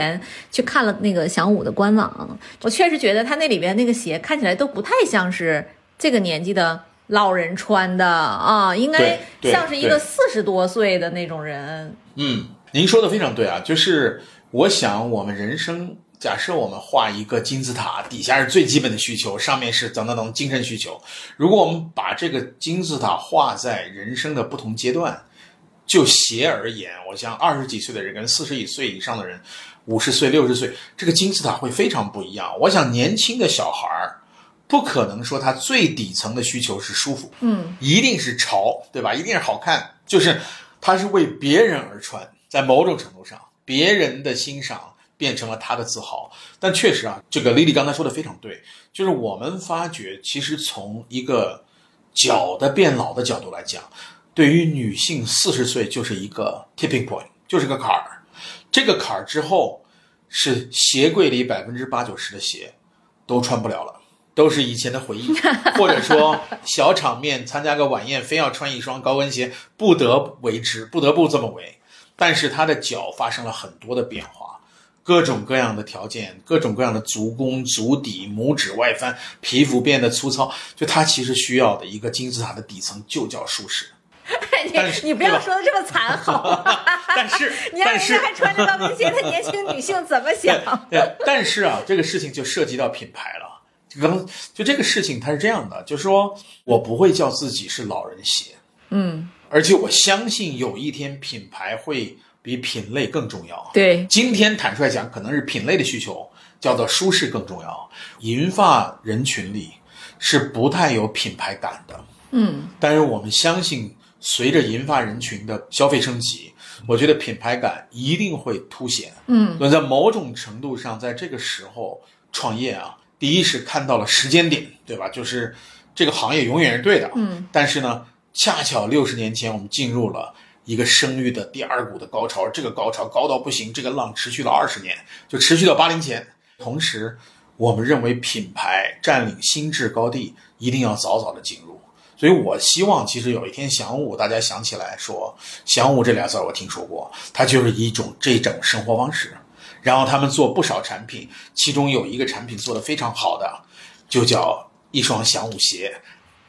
去看了那个响舞的官网，我确实觉得他那里边那个鞋看起来都不太像是这个年纪的老人穿的啊，应该像是一个四十多岁的那种人。嗯，您说的非常对啊，就是我想我们人生，假设我们画一个金字塔，底下是最基本的需求，上面是等等等精神需求。如果我们把这个金字塔画在人生的不同阶段，就鞋而言，我想二十几岁的人跟四十几岁以上的人，五十岁、六十岁，这个金字塔会非常不一样。我想年轻的小孩儿。不可能说他最底层的需求是舒服，嗯，一定是潮，对吧？一定是好看，就是他是为别人而穿，在某种程度上，别人的欣赏变成了他的自豪。但确实啊，这个丽丽刚才说的非常对，就是我们发觉，其实从一个脚的变老的角度来讲，对于女性四十岁就是一个 tipping point，就是个坎儿。这个坎儿之后，是鞋柜里百分之八九十的鞋都穿不了了。都是以前的回忆，或者说小场面参加个晚宴，非要穿一双高跟鞋，不得为之，不得不这么为。但是他的脚发生了很多的变化，各种各样的条件，各种各样的足弓、足底、拇指外翻，皮肤变得粗糙，就他其实需要的一个金字塔的底层就叫舒适。但是你不要说的这么惨好吗？但是你让人家还穿着高跟鞋的年轻 女性怎么想？对，但是啊，这个事情就涉及到品牌了。刚就这个事情，它是这样的，就是说我不会叫自己是老人鞋，嗯，而且我相信有一天品牌会比品类更重要。对，今天坦率讲，可能是品类的需求叫做舒适更重要。银发人群里是不太有品牌感的，嗯，但是我们相信，随着银发人群的消费升级，我觉得品牌感一定会凸显。嗯，所以在某种程度上，在这个时候创业啊，第一是看到了时间点，对吧？就是这个行业永远是对的。嗯，但是呢，恰巧六十年前我们进入了一个生育的第二股的高潮，这个高潮高到不行，这个浪持续了二十年，就持续到八零前。同时，我们认为品牌占领心智高地，一定要早早的进入。所以我希望，其实有一天祥武，大家想起来说“祥武”这俩字儿，我听说过，它就是一种这种生活方式。然后他们做不少产品，其中有一个产品做得非常好的，就叫一双祥武鞋。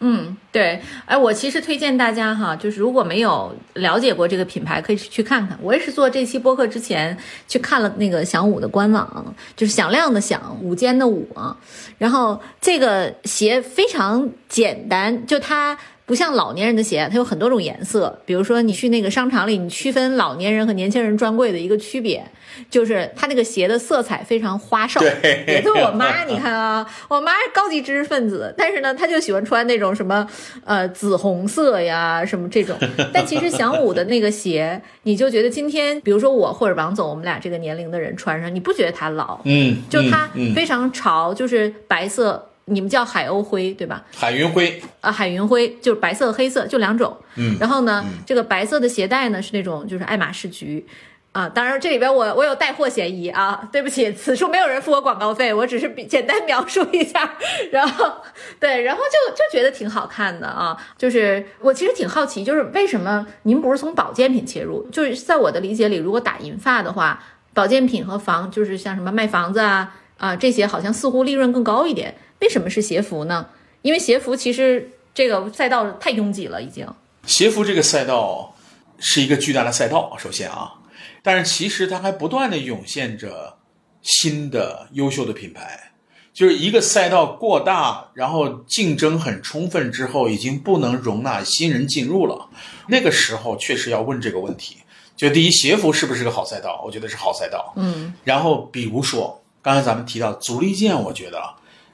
嗯，对，哎，我其实推荐大家哈，就是如果没有了解过这个品牌，可以去看看。我也是做这期播客之前去看了那个响五的官网，就是响亮的响，午间的午啊。然后这个鞋非常简单，就它不像老年人的鞋，它有很多种颜色。比如说你去那个商场里，你区分老年人和年轻人专柜的一个区别，就是它那个鞋的色彩非常花哨。对也就是我妈，你看啊，我妈是高级知识分子，但是呢，她就喜欢穿那种什么呃紫红色呀，什么这种。但其实小五的那个鞋，你就觉得今天，比如说我或者王总，我们俩这个年龄的人穿上，你不觉得它老？嗯，就它非常潮，就是白色。你们叫海鸥灰对吧？海云灰，啊，海云灰就是白色、黑色，就两种。嗯然后呢，这个白色的鞋带呢是那种就是爱马仕橘。啊，当然这里边我我有带货嫌疑啊，对不起，此处没有人付我广告费，我只是比简单描述一下，然后对，然后就就觉得挺好看的啊，就是我其实挺好奇，就是为什么您不是从保健品切入？就是在我的理解里，如果打银发的话，保健品和房就是像什么卖房子啊啊这些，好像似乎利润更高一点，为什么是鞋服呢？因为鞋服其实这个赛道太拥挤了，已经。鞋服这个赛道是一个巨大的赛道，首先啊，但是其实它还不断的涌现着新的优秀的品牌。就是一个赛道过大，然后竞争很充分之后，已经不能容纳新人进入了。那个时候确实要问这个问题：就第一，鞋服是不是个好赛道？我觉得是好赛道。嗯然后比如说，刚才咱们提到足力健，我觉得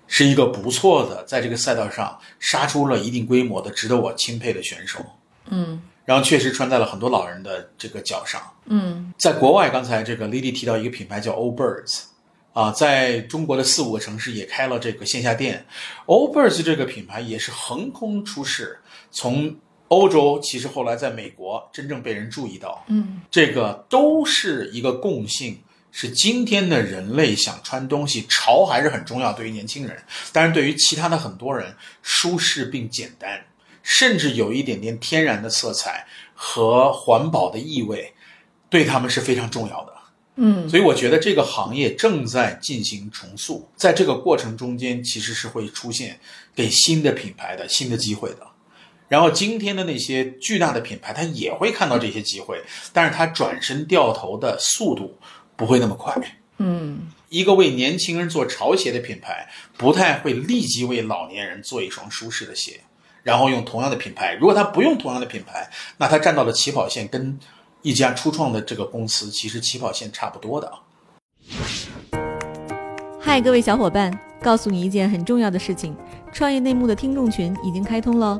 是一个不错的，在这个赛道上杀出了一定规模的、值得我钦佩的选手。嗯然后确实穿在了很多老人的这个脚上。嗯在国外，刚才这个 Lily 提到一个品牌叫 Old Birds，啊，在中国的四五个城市也开了这个线下店。Old Birds 这个品牌也是横空出世，从欧洲其实后来在美国真正被人注意到，嗯这个都是一个共性，是今天的人类想穿东西潮还是很重要，对于年轻人，但是对于其他的很多人，舒适并简单，甚至有一点点天然的色彩和环保的意味，对他们是非常重要的。嗯所以我觉得这个行业正在进行重塑，在这个过程中间，其实是会出现给新的品牌的新的机会的。然后今天的那些巨大的品牌，它也会看到这些机会，但是它转身掉头的速度不会那么快。嗯一个为年轻人做潮鞋的品牌，不太会立即为老年人做一双舒适的鞋，然后用同样的品牌。如果他不用同样的品牌，那他站到的起跑线跟一家初创的这个公司其实起跑线差不多的啊。嗨，各位小伙伴，告诉你一件很重要的事情：创业内幕的听众群已经开通了。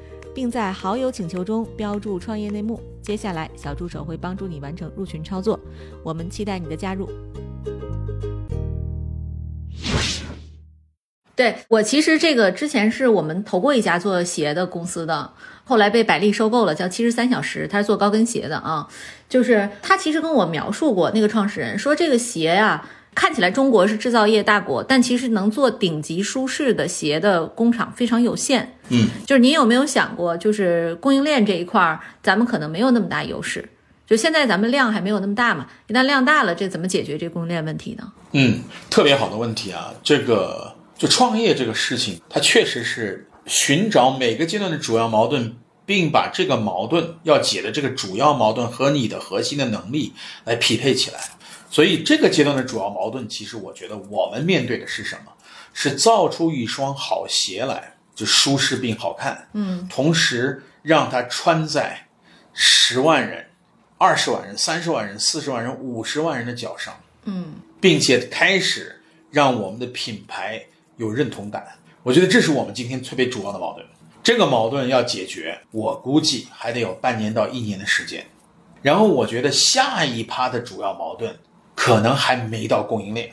并在好友请求中标注“创业内幕”。接下来，小助手会帮助你完成入群操作。我们期待你的加入。对我其实这个之前是我们投过一家做鞋的公司的，后来被百丽收购了，叫七十三小时，他是做高跟鞋的啊。就是他其实跟我描述过，那个创始人说这个鞋呀、看起来中国是制造业大国，但其实能做顶级舒适的鞋的工厂非常有限。嗯，就是您有没有想过，就是供应链这一块儿，咱们可能没有那么大优势。就现在咱们量还没有那么大嘛，一旦量大了，这怎么解决这供应链问题呢？嗯，特别好的问题啊！这个就创业这个事情，它确实是寻找每个阶段的主要矛盾，并把这个矛盾要解的这个主要矛盾和你的核心的能力来匹配起来。所以这个阶段的主要矛盾，其实我觉得我们面对的是什么？是造出一双好鞋来，就舒适并好看，嗯同时让它穿在十万人、二十万人、三十万人、四十万人、五十万人的脚上。嗯并且开始让我们的品牌有认同感。我觉得这是我们今天特别主要的矛盾。这个矛盾要解决，我估计还得有半年到一年的时间。然后我觉得下一趴的主要矛盾可能还没到供应链，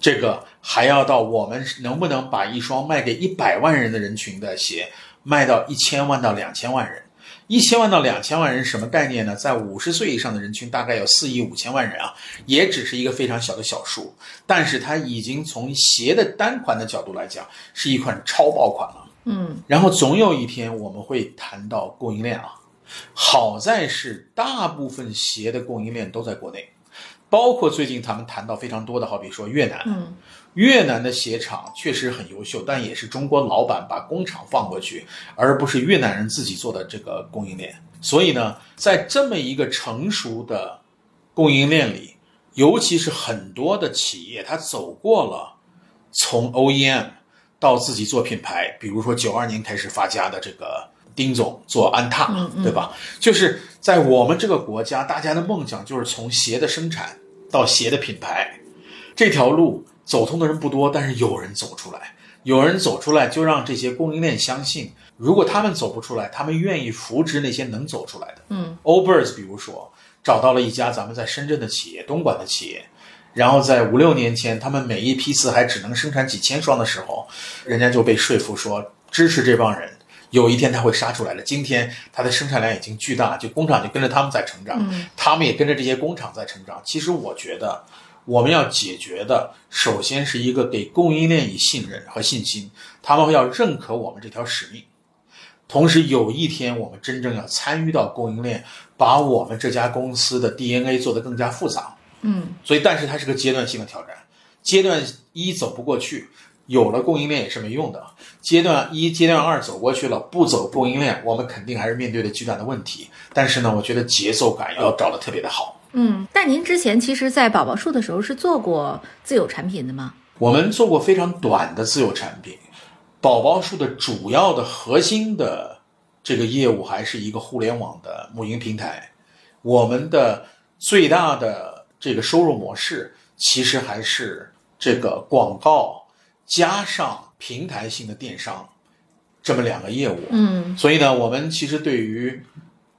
这个还要到我们能不能把一双卖给一百万人的人群的鞋卖到一千万到两千万人。一千万到两千万人什么概念呢？在五十岁以上的人群大概有四亿五千万人啊，也只是一个非常小的小数，但是它已经从鞋的单款的角度来讲，是一款超爆款了。嗯然后总有一天我们会谈到供应链啊，好在是大部分鞋的供应链都在国内，包括最近他们谈到非常多的，好比说越南，嗯越南的鞋厂确实很优秀，但也是中国老板把工厂放过去，而不是越南人自己做的这个供应链。所以呢，在这么一个成熟的供应链里，尤其是很多的企业，它走过了从 OEM 到自己做品牌，比如说九二年开始发家的这个丁总做安踏，嗯嗯对吧？就是在我们这个国家，大家的梦想就是从鞋的生产到鞋的品牌，这条路走通的人不多，但是有人走出来，有人走出来，就让这些供应链相信，如果他们走不出来，他们愿意扶植那些能走出来的。嗯 o b e r s 比如说找到了一家咱们在深圳的企业，东莞的企业，然后在五六年前，他们每一批次还只能生产几千双的时候，人家就被说服说支持这帮人。有一天他会杀出来的。今天它的生产量已经巨大，就工厂就跟着他们在成长，嗯他们也跟着这些工厂在成长。其实我觉得，我们要解决的，首先是一个给供应链以信任和信心，他们要认可我们这条使命。同时，有一天我们真正要参与到供应链，把我们这家公司的 DNA 做得更加复杂。嗯所以，但是它是个阶段性的挑战。阶段一走不过去，有了供应链也是没用的。阶段一、阶段二走过去了，不走供应链，我们肯定还是面对着巨大的问题。但是呢，我觉得节奏感要找得特别的好。嗯，但您之前其实，在宝宝树的时候是做过自有产品的吗？我们做过非常短的自有产品，宝宝树的主要的核心的这个业务还是一个互联网的母婴平台。我们的最大的这个收入模式，其实还是这个广告加上平台性的电商这么两个业务。嗯所以呢，我们其实对于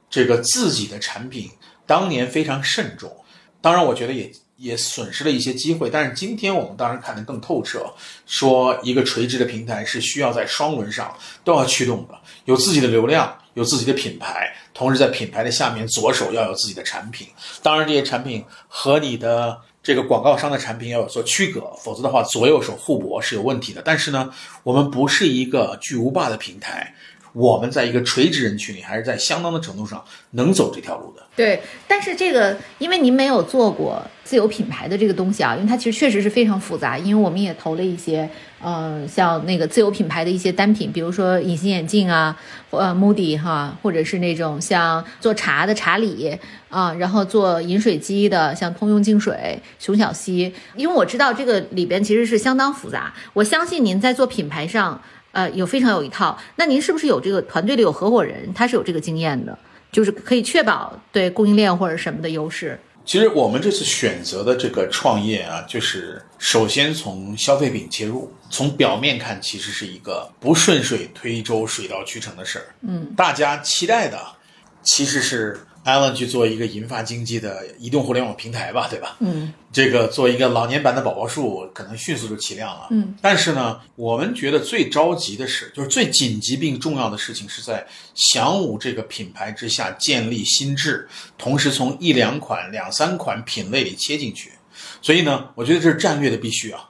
这个自己的产品，当年非常慎重。当然，我觉得也也损失了一些机会。但是今天我们当然看得更透彻，说一个垂直的平台是需要在双轮上都要驱动的，有自己的流量，有自己的品牌，同时在品牌的下面左手要有自己的产品。当然，这些产品和你的这个广告商的产品要有所区隔，否则的话左右手互搏是有问题的。但是呢，我们不是一个巨无霸的平台，我们在一个垂直人群里，还是在相当的程度上能走这条路的。对，但是这个因为您没有做过自有品牌的这个东西啊，因为它其实确实是非常复杂。因为我们也投了一些，呃，像那个自有品牌的一些单品，比如说隐形眼镜啊，呃，Moody 哈，或者是那种像做茶的茶礼啊，然后做饮水机的，像通用净水、熊小溪。因为我知道这个里边其实是相当复杂，我相信您在做品牌上，呃，有非常有一套。那您是不是有这个团队里有合伙人，他是有这个经验的？就是可以确保对供应链或者什么的优势。其实我们这次选择的这个创业啊，就是首先从消费品切入，从表面看，其实是一个不顺水推舟、水到渠成的事儿。嗯，大家期待的其实是 Alan 去做一个银发经济的移动互联网平台吧，对吧？嗯这个做一个老年版的宝宝树，可能迅速就起量了。嗯，但是呢，我们觉得最着急的是，就是最紧急并重要的事情，是在祥武这个品牌之下建立心智，同时从一两款、两三款品类里切进去。所以呢，我觉得这是战略的必须啊。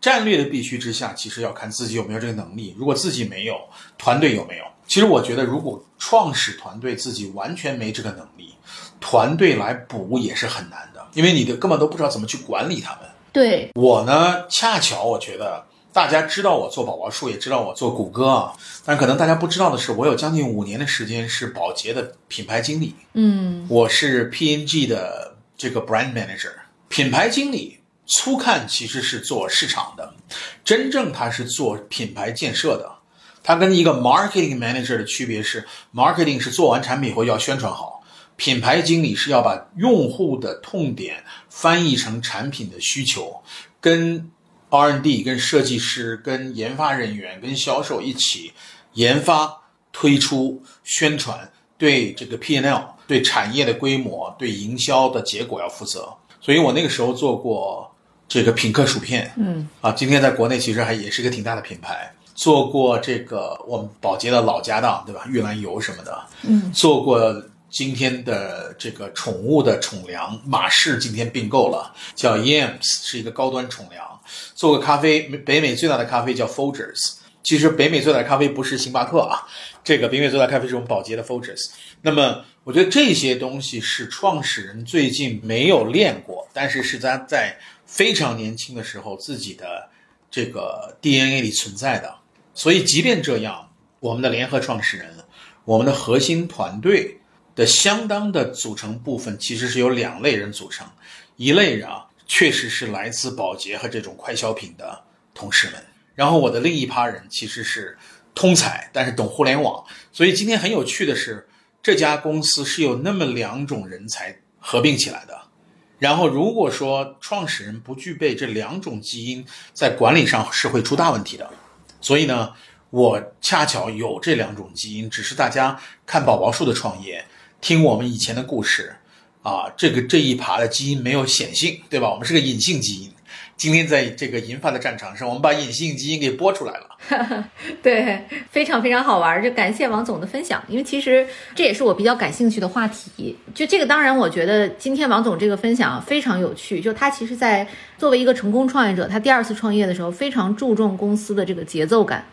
战略的必须之下，其实要看自己有没有这个能力。如果自己没有，团队有没有？其实我觉得，如果创始团队自己完全没这个能力，团队来补也是很难的，因为你的根本都不知道怎么去管理他们。对，我呢，恰巧我觉得大家知道我做宝宝树，也知道我做谷歌啊，但可能大家不知道的是，我有将近五年的时间是宝洁的品牌经理，嗯我是 P&G 的这个 brand manager，品牌经理。粗看其实是做市场的，真正他是做品牌建设的。他跟一个 marketing manager 的区别是，marketing 是做完产品以后要宣传好，品牌经理是要把用户的痛点翻译成产品的需求，跟 R&D、跟设计师、跟研发人员、跟销售一起研发、推出、宣传，对这个 P&L、对产业的规模、对营销的结果要负责。所以我那个时候做过这个品客薯片，嗯啊，今天在国内其实还也是一个挺大的品牌。做过这个我们宝洁的老家当，对吧？玉兰油什么的，嗯，做过今天的这个宠物的宠粮，马氏今天并购了，叫 Yams，是一个高端宠粮。做过咖啡，北美最大的咖啡叫 Folgers。其实北美最大的咖啡不是星巴克啊，这个北美最大的咖啡是我们宝洁的 Folgers。那么我觉得这些东西是创始人最近没有练过，但是是他在非常年轻的时候自己的这个 DNA 里存在的。所以即便这样，我们的联合创始人，我们的核心团队的相当的组成部分其实是由两类人组成，一类人啊确实是来自宝洁和这种快消品的同事们，然后我的另一趴人其实是通才，但是懂互联网。所以今天很有趣的是，这家公司是有那么两种人才合并起来的。然后如果说创始人不具备这两种基因，在管理上是会出大问题的。所以呢，我恰巧有这两种基因，只是大家看宝宝树的创业，听我们以前的故事，啊，这个这一爬的基因没有显性，对吧？我们是个隐性基因。今天在这个银发的战场上，我们把隐性基因给播出来了。对，非常非常好玩。就感谢王总的分享，因为其实这也是我比较感兴趣的话题。就这个，当然我觉得今天王总这个分享非常有趣。就他其实，在作为一个成功创业者，他第二次创业的时候非常注重公司的这个节奏感。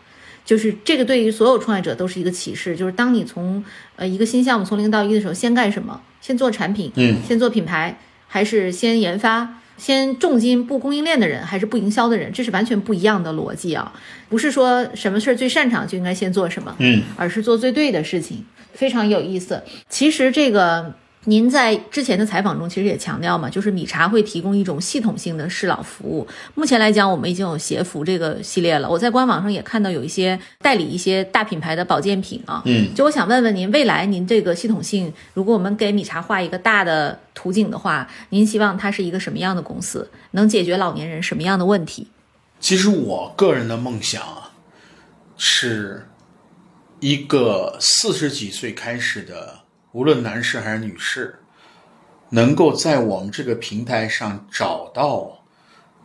就是这个对于所有创业者都是一个启示，就是当你从呃一个新项目从零到一的时候，先干什么？先做产品，嗯，先做品牌，还是先研发？先重金布供应链的人，还是不营销的人？这是完全不一样的逻辑啊！不是说什么事儿最擅长就应该先做什么，嗯，而是做最对的事情，非常有意思。其实这个您在之前的采访中其实也强调嘛，就是米茶会提供一种系统性的适老服务。目前来讲，我们已经有鞋服这个系列了。我在官网上也看到有一些代理一些大品牌的保健品啊。嗯，就我想问问您，未来您这个系统性，如果我们给米茶画一个大的图景的话，您希望它是一个什么样的公司，能解决老年人什么样的问题？其实我个人的梦想啊，是一个四十几岁开始的。无论男士还是女士，能够在我们这个平台上找到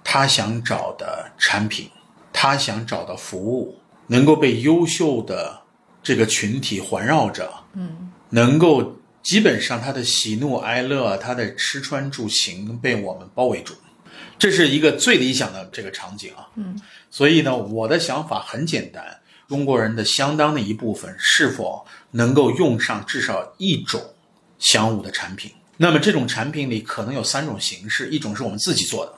他想找的产品，他想找的服务，能够被优秀的这个群体环绕着，嗯，能够基本上他的喜怒哀乐，他的吃穿住行被我们包围住，这是一个最理想的这个场景啊，嗯，所以呢，我的想法很简单。中国人的相当的一部分是否能够用上至少一种祥武的产品？那么这种产品里可能有三种形式：一种是我们自己做的，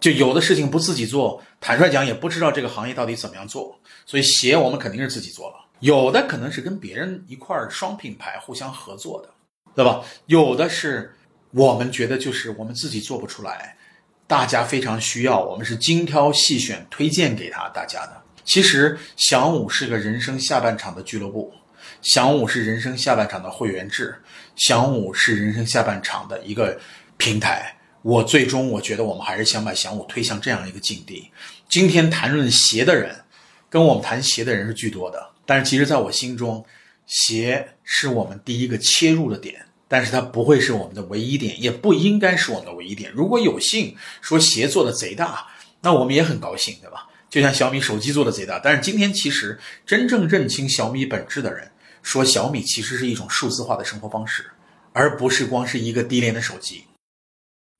就有的事情不自己做，坦率讲也不知道这个行业到底怎么样做，所以鞋我们肯定是自己做了；有的可能是跟别人一块儿双品牌互相合作的，对吧？有的是我们觉得就是我们自己做不出来，大家非常需要，我们是精挑细选推荐给他大家的。其实，翔武是个人生下半场的俱乐部，翔武是人生下半场的会员制，翔武是人生下半场的一个平台。我最终我觉得我们还是想把翔武推向这样一个境地。今天谈论鞋的人，跟我们谈鞋的人是居多的，但是其实在我心中，鞋是我们第一个切入的点，但是它不会是我们的唯一点，也不应该是我们的唯一点。如果有幸说鞋做的贼大，那我们也很高兴，对吧？就像小米手机做的贼大，但是今天其实真正认清小米本质的人，说小米其实是一种数字化的生活方式，而不是光是一个低廉的手机。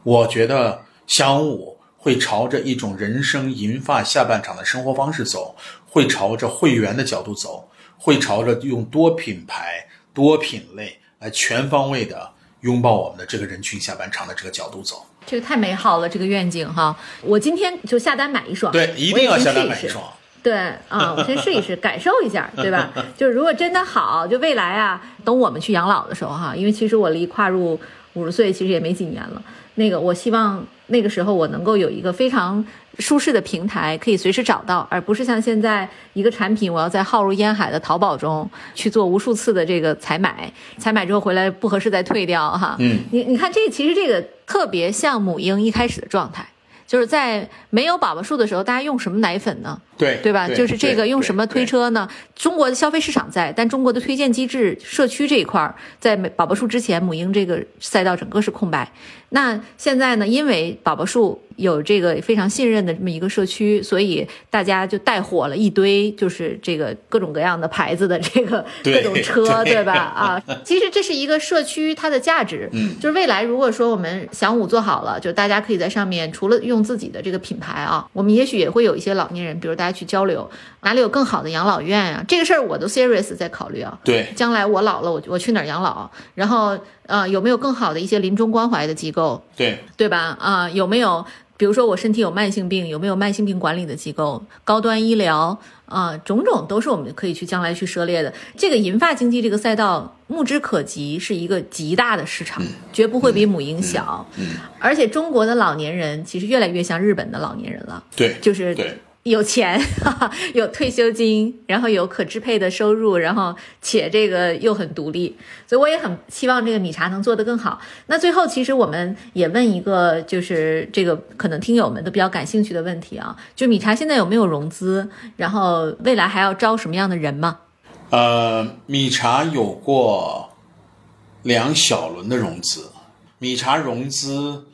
我觉得祥武会朝着一种人生银发下半场的生活方式走，会朝着会员的角度走，会朝着用多品牌、多品类来全方位的拥抱我们的这个人群下半场的这个角度走。这个太美好了，这个愿景哈！我今天就下单买一双，对，一定要下单买一双。对啊，我先试一试，感受一下，对吧？就是如果真的好，就未来啊，等我们去养老的时候哈，因为其实我离跨入五十岁其实也没几年了。那个，我希望那个时候我能够有一个非常舒适的平台，可以随时找到，而不是像现在一个产品我要在浩如烟海的淘宝中去做无数次的这个采买，采买之后回来不合适再退掉哈。嗯，你你看这其实这个特别像母婴一开始的状态。就是在没有宝宝树的时候，大家用什么奶粉呢？对对吧？就是这个用什么推车呢？中国的消费市场在，但中国的推荐机制、社区这一块儿，在宝宝树之前，母婴这个赛道整个是空白。那现在呢？因为宝宝树有这个非常信任的这么一个社区，所以大家就带火了一堆，就是这个各种各样的牌子的这个各种车，对吧？啊，其实这是一个社区它的价值。嗯，就是未来如果说我们祥五做好了，就大家可以在上面除了用自己的这个品牌啊，我们也许也会有一些老年人，比如大家去交流哪里有更好的养老院啊，这个事儿我都 serious 在考虑啊。对，将来我老了，我我去哪儿养老？然后。呃，有没有更好的一些临终关怀的机构？对，对吧？啊，有没有，比如说我身体有慢性病，有没有慢性病管理的机构？高端医疗啊，种种都是我们可以去将来去涉猎的。这个银发经济这个赛道，目之可及，是一个极大的市场，绝不会比母婴小。嗯，而且中国的老年人其实越来越像日本的老年人了。对，就是对。有钱，有退休金，然后有可支配的收入，然后且这个又很独立，所以我也很希望这个米茶能做得更好。那最后，其实我们也问一个，就是这个可能听友们都比较感兴趣的问题啊，就米茶现在有没有融资？然后未来还要招什么样的人吗？呃，米茶有过两小轮的融资，米茶融资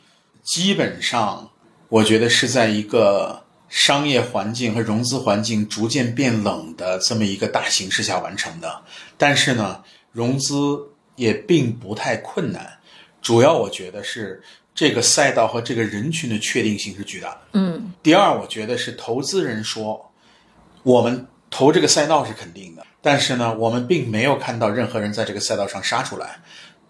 基本上我觉得是在一个。商业环境和融资环境逐渐变冷的这么一个大形势下完成的，但是呢，融资也并不太困难。主要我觉得是这个赛道和这个人群的确定性是巨大的。嗯。第二，我觉得是投资人说，我们投这个赛道是肯定的，但是呢，我们并没有看到任何人在这个赛道上杀出来。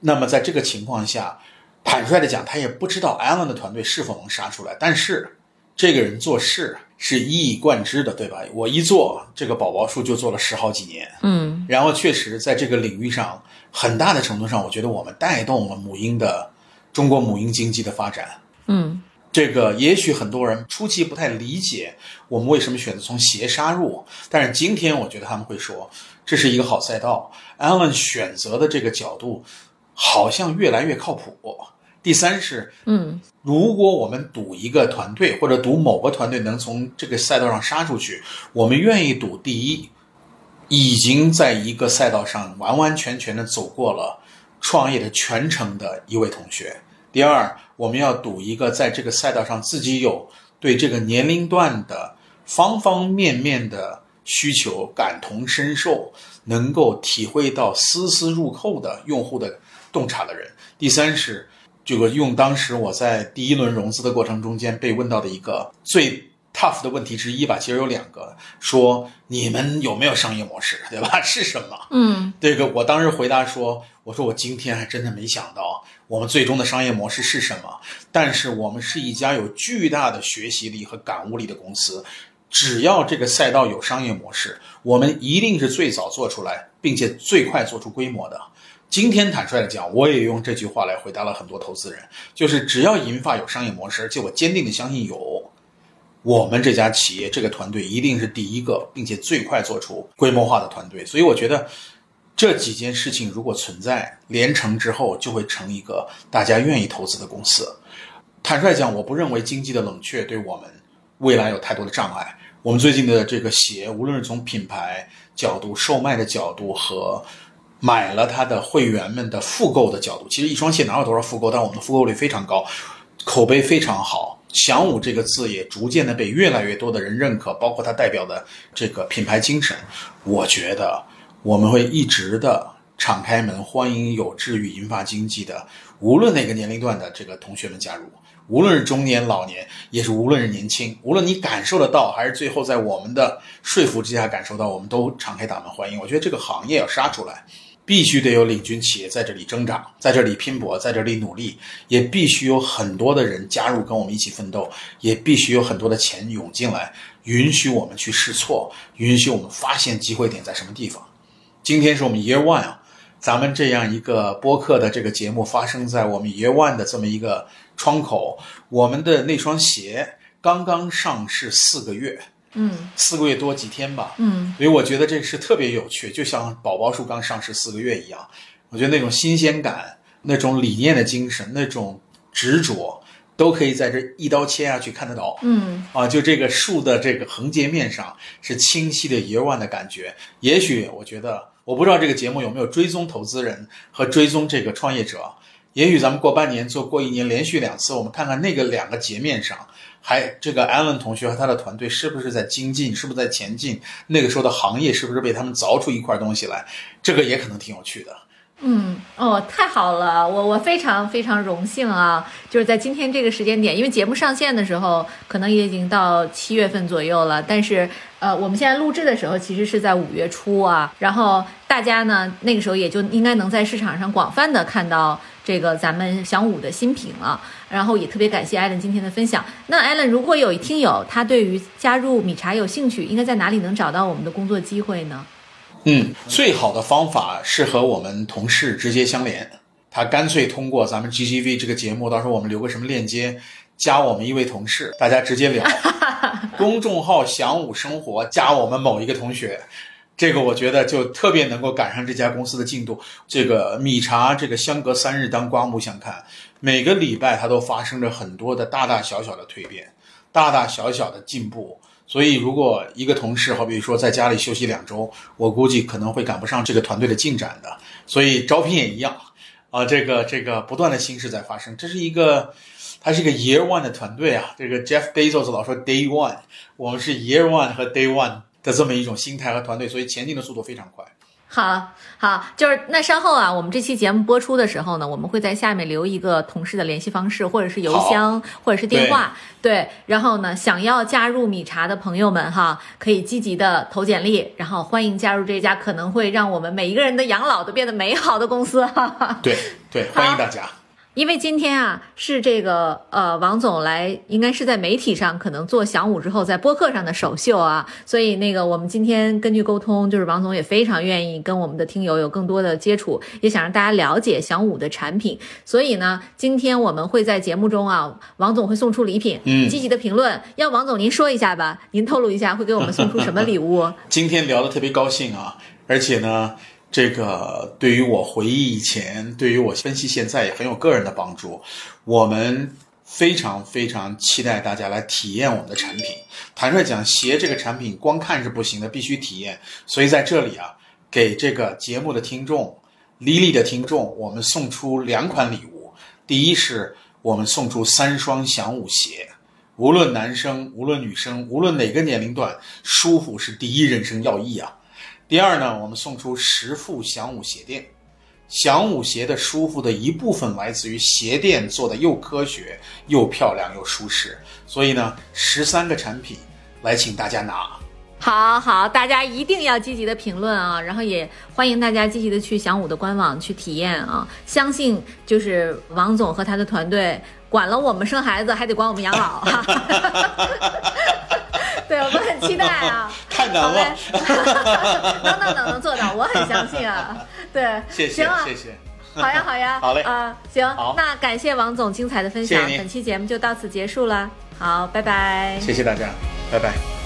那么在这个情况下，坦率的讲，他也不知道 Allen 的团队是否能杀出来，但是。这个人做事是一以贯之的，对吧？我一做这个宝宝树就做了十好几年，嗯然后确实在这个领域上，很大的程度上，我觉得我们带动了母婴的中国母婴经济的发展。嗯这个也许很多人初期不太理解我们为什么选择从鞋杀入，但是今天我觉得他们会说这是一个好赛道。Allen 选择的这个角度好像越来越靠谱。第三是，嗯如果我们赌一个团队或者赌某个团队能从这个赛道上杀出去，我们愿意赌第一，已经在一个赛道上完完全全的走过了创业的全程的一位同学。第二，我们要赌一个在这个赛道上自己有对这个年龄段的方方面面的需求感同身受，能够体会到丝丝入扣的用户的洞察的人。第三是这个用当时我在第一轮融资的过程中间被问到的一个最 tough 的问题之一吧，其实有两个，说你们有没有商业模式，对吧？是什么？嗯这个我当时回答说，我说我今天还真的没想到我们最终的商业模式是什么，但是我们是一家有巨大的学习力和感悟力的公司。只要这个赛道有商业模式，我们一定是最早做出来，并且最快做出规模的。今天坦率的讲，我也用这句话来回答了很多投资人，就是只要银发有商业模式，而且我坚定的相信有，我们这家企业这个团队一定是第一个，并且最快做出规模化的团队。所以我觉得这几件事情如果存在连成之后，就会成一个大家愿意投资的公司。坦率讲，我不认为经济的冷却对我们未来有太多的障碍。我们最近的这个鞋，无论是从品牌角度、售卖的角度和买了它的会员们的复购的角度，其实一双鞋哪有多少复购？但我们的复购率非常高，口碑非常好。翔武这个字也逐渐的被越来越多的人认可，包括它代表的这个品牌精神。我觉得我们会一直的敞开门，欢迎有志于银发经济的，无论哪个年龄段的这个同学们加入，无论是中年、老年，也是无论是年轻，无论你感受得到，还是最后在我们的说服之下感受到，我们都敞开大门欢迎。我觉得这个行业要杀出来。必须得有领军企业在这里挣扎，在这里拼搏，在这里努力，也必须有很多的人加入跟我们一起奋斗，也必须有很多的钱涌进来，允许我们去试错，允许我们发现机会点在什么地方。今天是我们 Year One 啊，咱们这样一个播客的这个节目发生在我们 Year One 的这么一个窗口，我们的那双鞋刚刚上市四个月，嗯四个月多几天吧，嗯所以我觉得这是特别有趣，就像宝宝树刚上市四个月一样，我觉得那种新鲜感、那种理念的精神、那种执着，都可以在这一刀切下去看得到。嗯啊，就这个树的这个横截面上是清晰的 year one 的感觉。也许我觉得，我不知道这个节目有没有追踪投资人和追踪这个创业者。也许咱们过半年做过一年，连续两次，我们看看那个两个截面上，还这个 Alan 同学和他的团队是不是在精进，是不是在前进？那个时候的行业是不是被他们凿出一块东西来？这个也可能挺有趣的。嗯，哦，太好了，我我非常非常荣幸啊，就是在今天这个时间点，因为节目上线的时候可能也已经到七月份左右了，但是呃，我们现在录制的时候其实是在五月初啊，然后大家呢那个时候也就应该能在市场上广泛的看到这个咱们祥武的新品了，然后也特别感谢艾伦今天的分享。那艾伦，如果有听友他对于加入米茶有兴趣，应该在哪里能找到我们的工作机会呢？嗯，最好的方法是和我们同事直接相连。他干脆通过咱们 GGV 这个节目，到时候我们留个什么链接，加我们一位同事，大家直接聊。公众号“祥武生活”加我们某一个同学，这个我觉得就特别能够赶上这家公司的进度。这个米茶，这个相隔三日当刮目相看，每个礼拜它都发生着很多的大大小小的蜕变，大大小小的进步。所以，如果一个同事，好比说在家里休息两周，我估计可能会赶不上这个团队的进展的。所以招聘也一样，啊，这个这个不断的新事在发生，这是一个，它是一个 Year One 的团队啊。这个 Jeff Bezos 老说 Day One，我们是 Year One 和 Day One 的这么一种心态和团队，所以前进的速度非常快。好好，就是那稍后啊，我们这期节目播出的时候呢，我们会在下面留一个同事的联系方式，或者是邮箱，或者是电话，对。然后呢，想要加入米茶的朋友们哈，可以积极的投简历，然后欢迎加入这家可能会让我们每一个人的养老都变得美好的公司哈哈。对对，欢迎大家。因为今天啊是这个呃王总来，应该是在媒体上可能做响舞之后，在播客上的首秀啊，所以那个我们今天根据沟通，就是王总也非常愿意跟我们的听友有更多的接触，也想让大家了解响舞的产品，所以呢，今天我们会在节目中啊，王总会送出礼品，嗯积极的评论，要王总您说一下吧，您透露一下会给我们送出什么礼物？今天聊的特别高兴啊，而且呢，这个对于我回忆以前，对于我分析现在也很有个人的帮助。我们非常非常期待大家来体验我们的产品。坦率讲，鞋这个产品光看是不行的，必须体验。所以在这里啊，给这个节目的听众、莉莉的听众，我们送出两款礼物。第一是我们送出三双响舞鞋。无论男生，无论女生，无论哪个年龄段，舒服是第一人生要义啊。第二呢，我们送出十副响舞鞋垫。响舞鞋的舒服的一部分来自于鞋垫做的又科学又漂亮又舒适，所以呢，十三个产品来请大家拿。好好，大家一定要积极的评论啊，然后也欢迎大家积极的去响舞的官网去体验啊。相信就是王总和他的团队管了我们生孩子，还得管我们养老哈。对，我们很期待啊。太难了，能能能能做到，我很相信啊。对，谢谢行啊谢谢。好呀，好呀，好嘞啊、行，那感谢王总精彩的分享谢谢，本期节目就到此结束了，好，拜拜。谢谢大家，拜拜。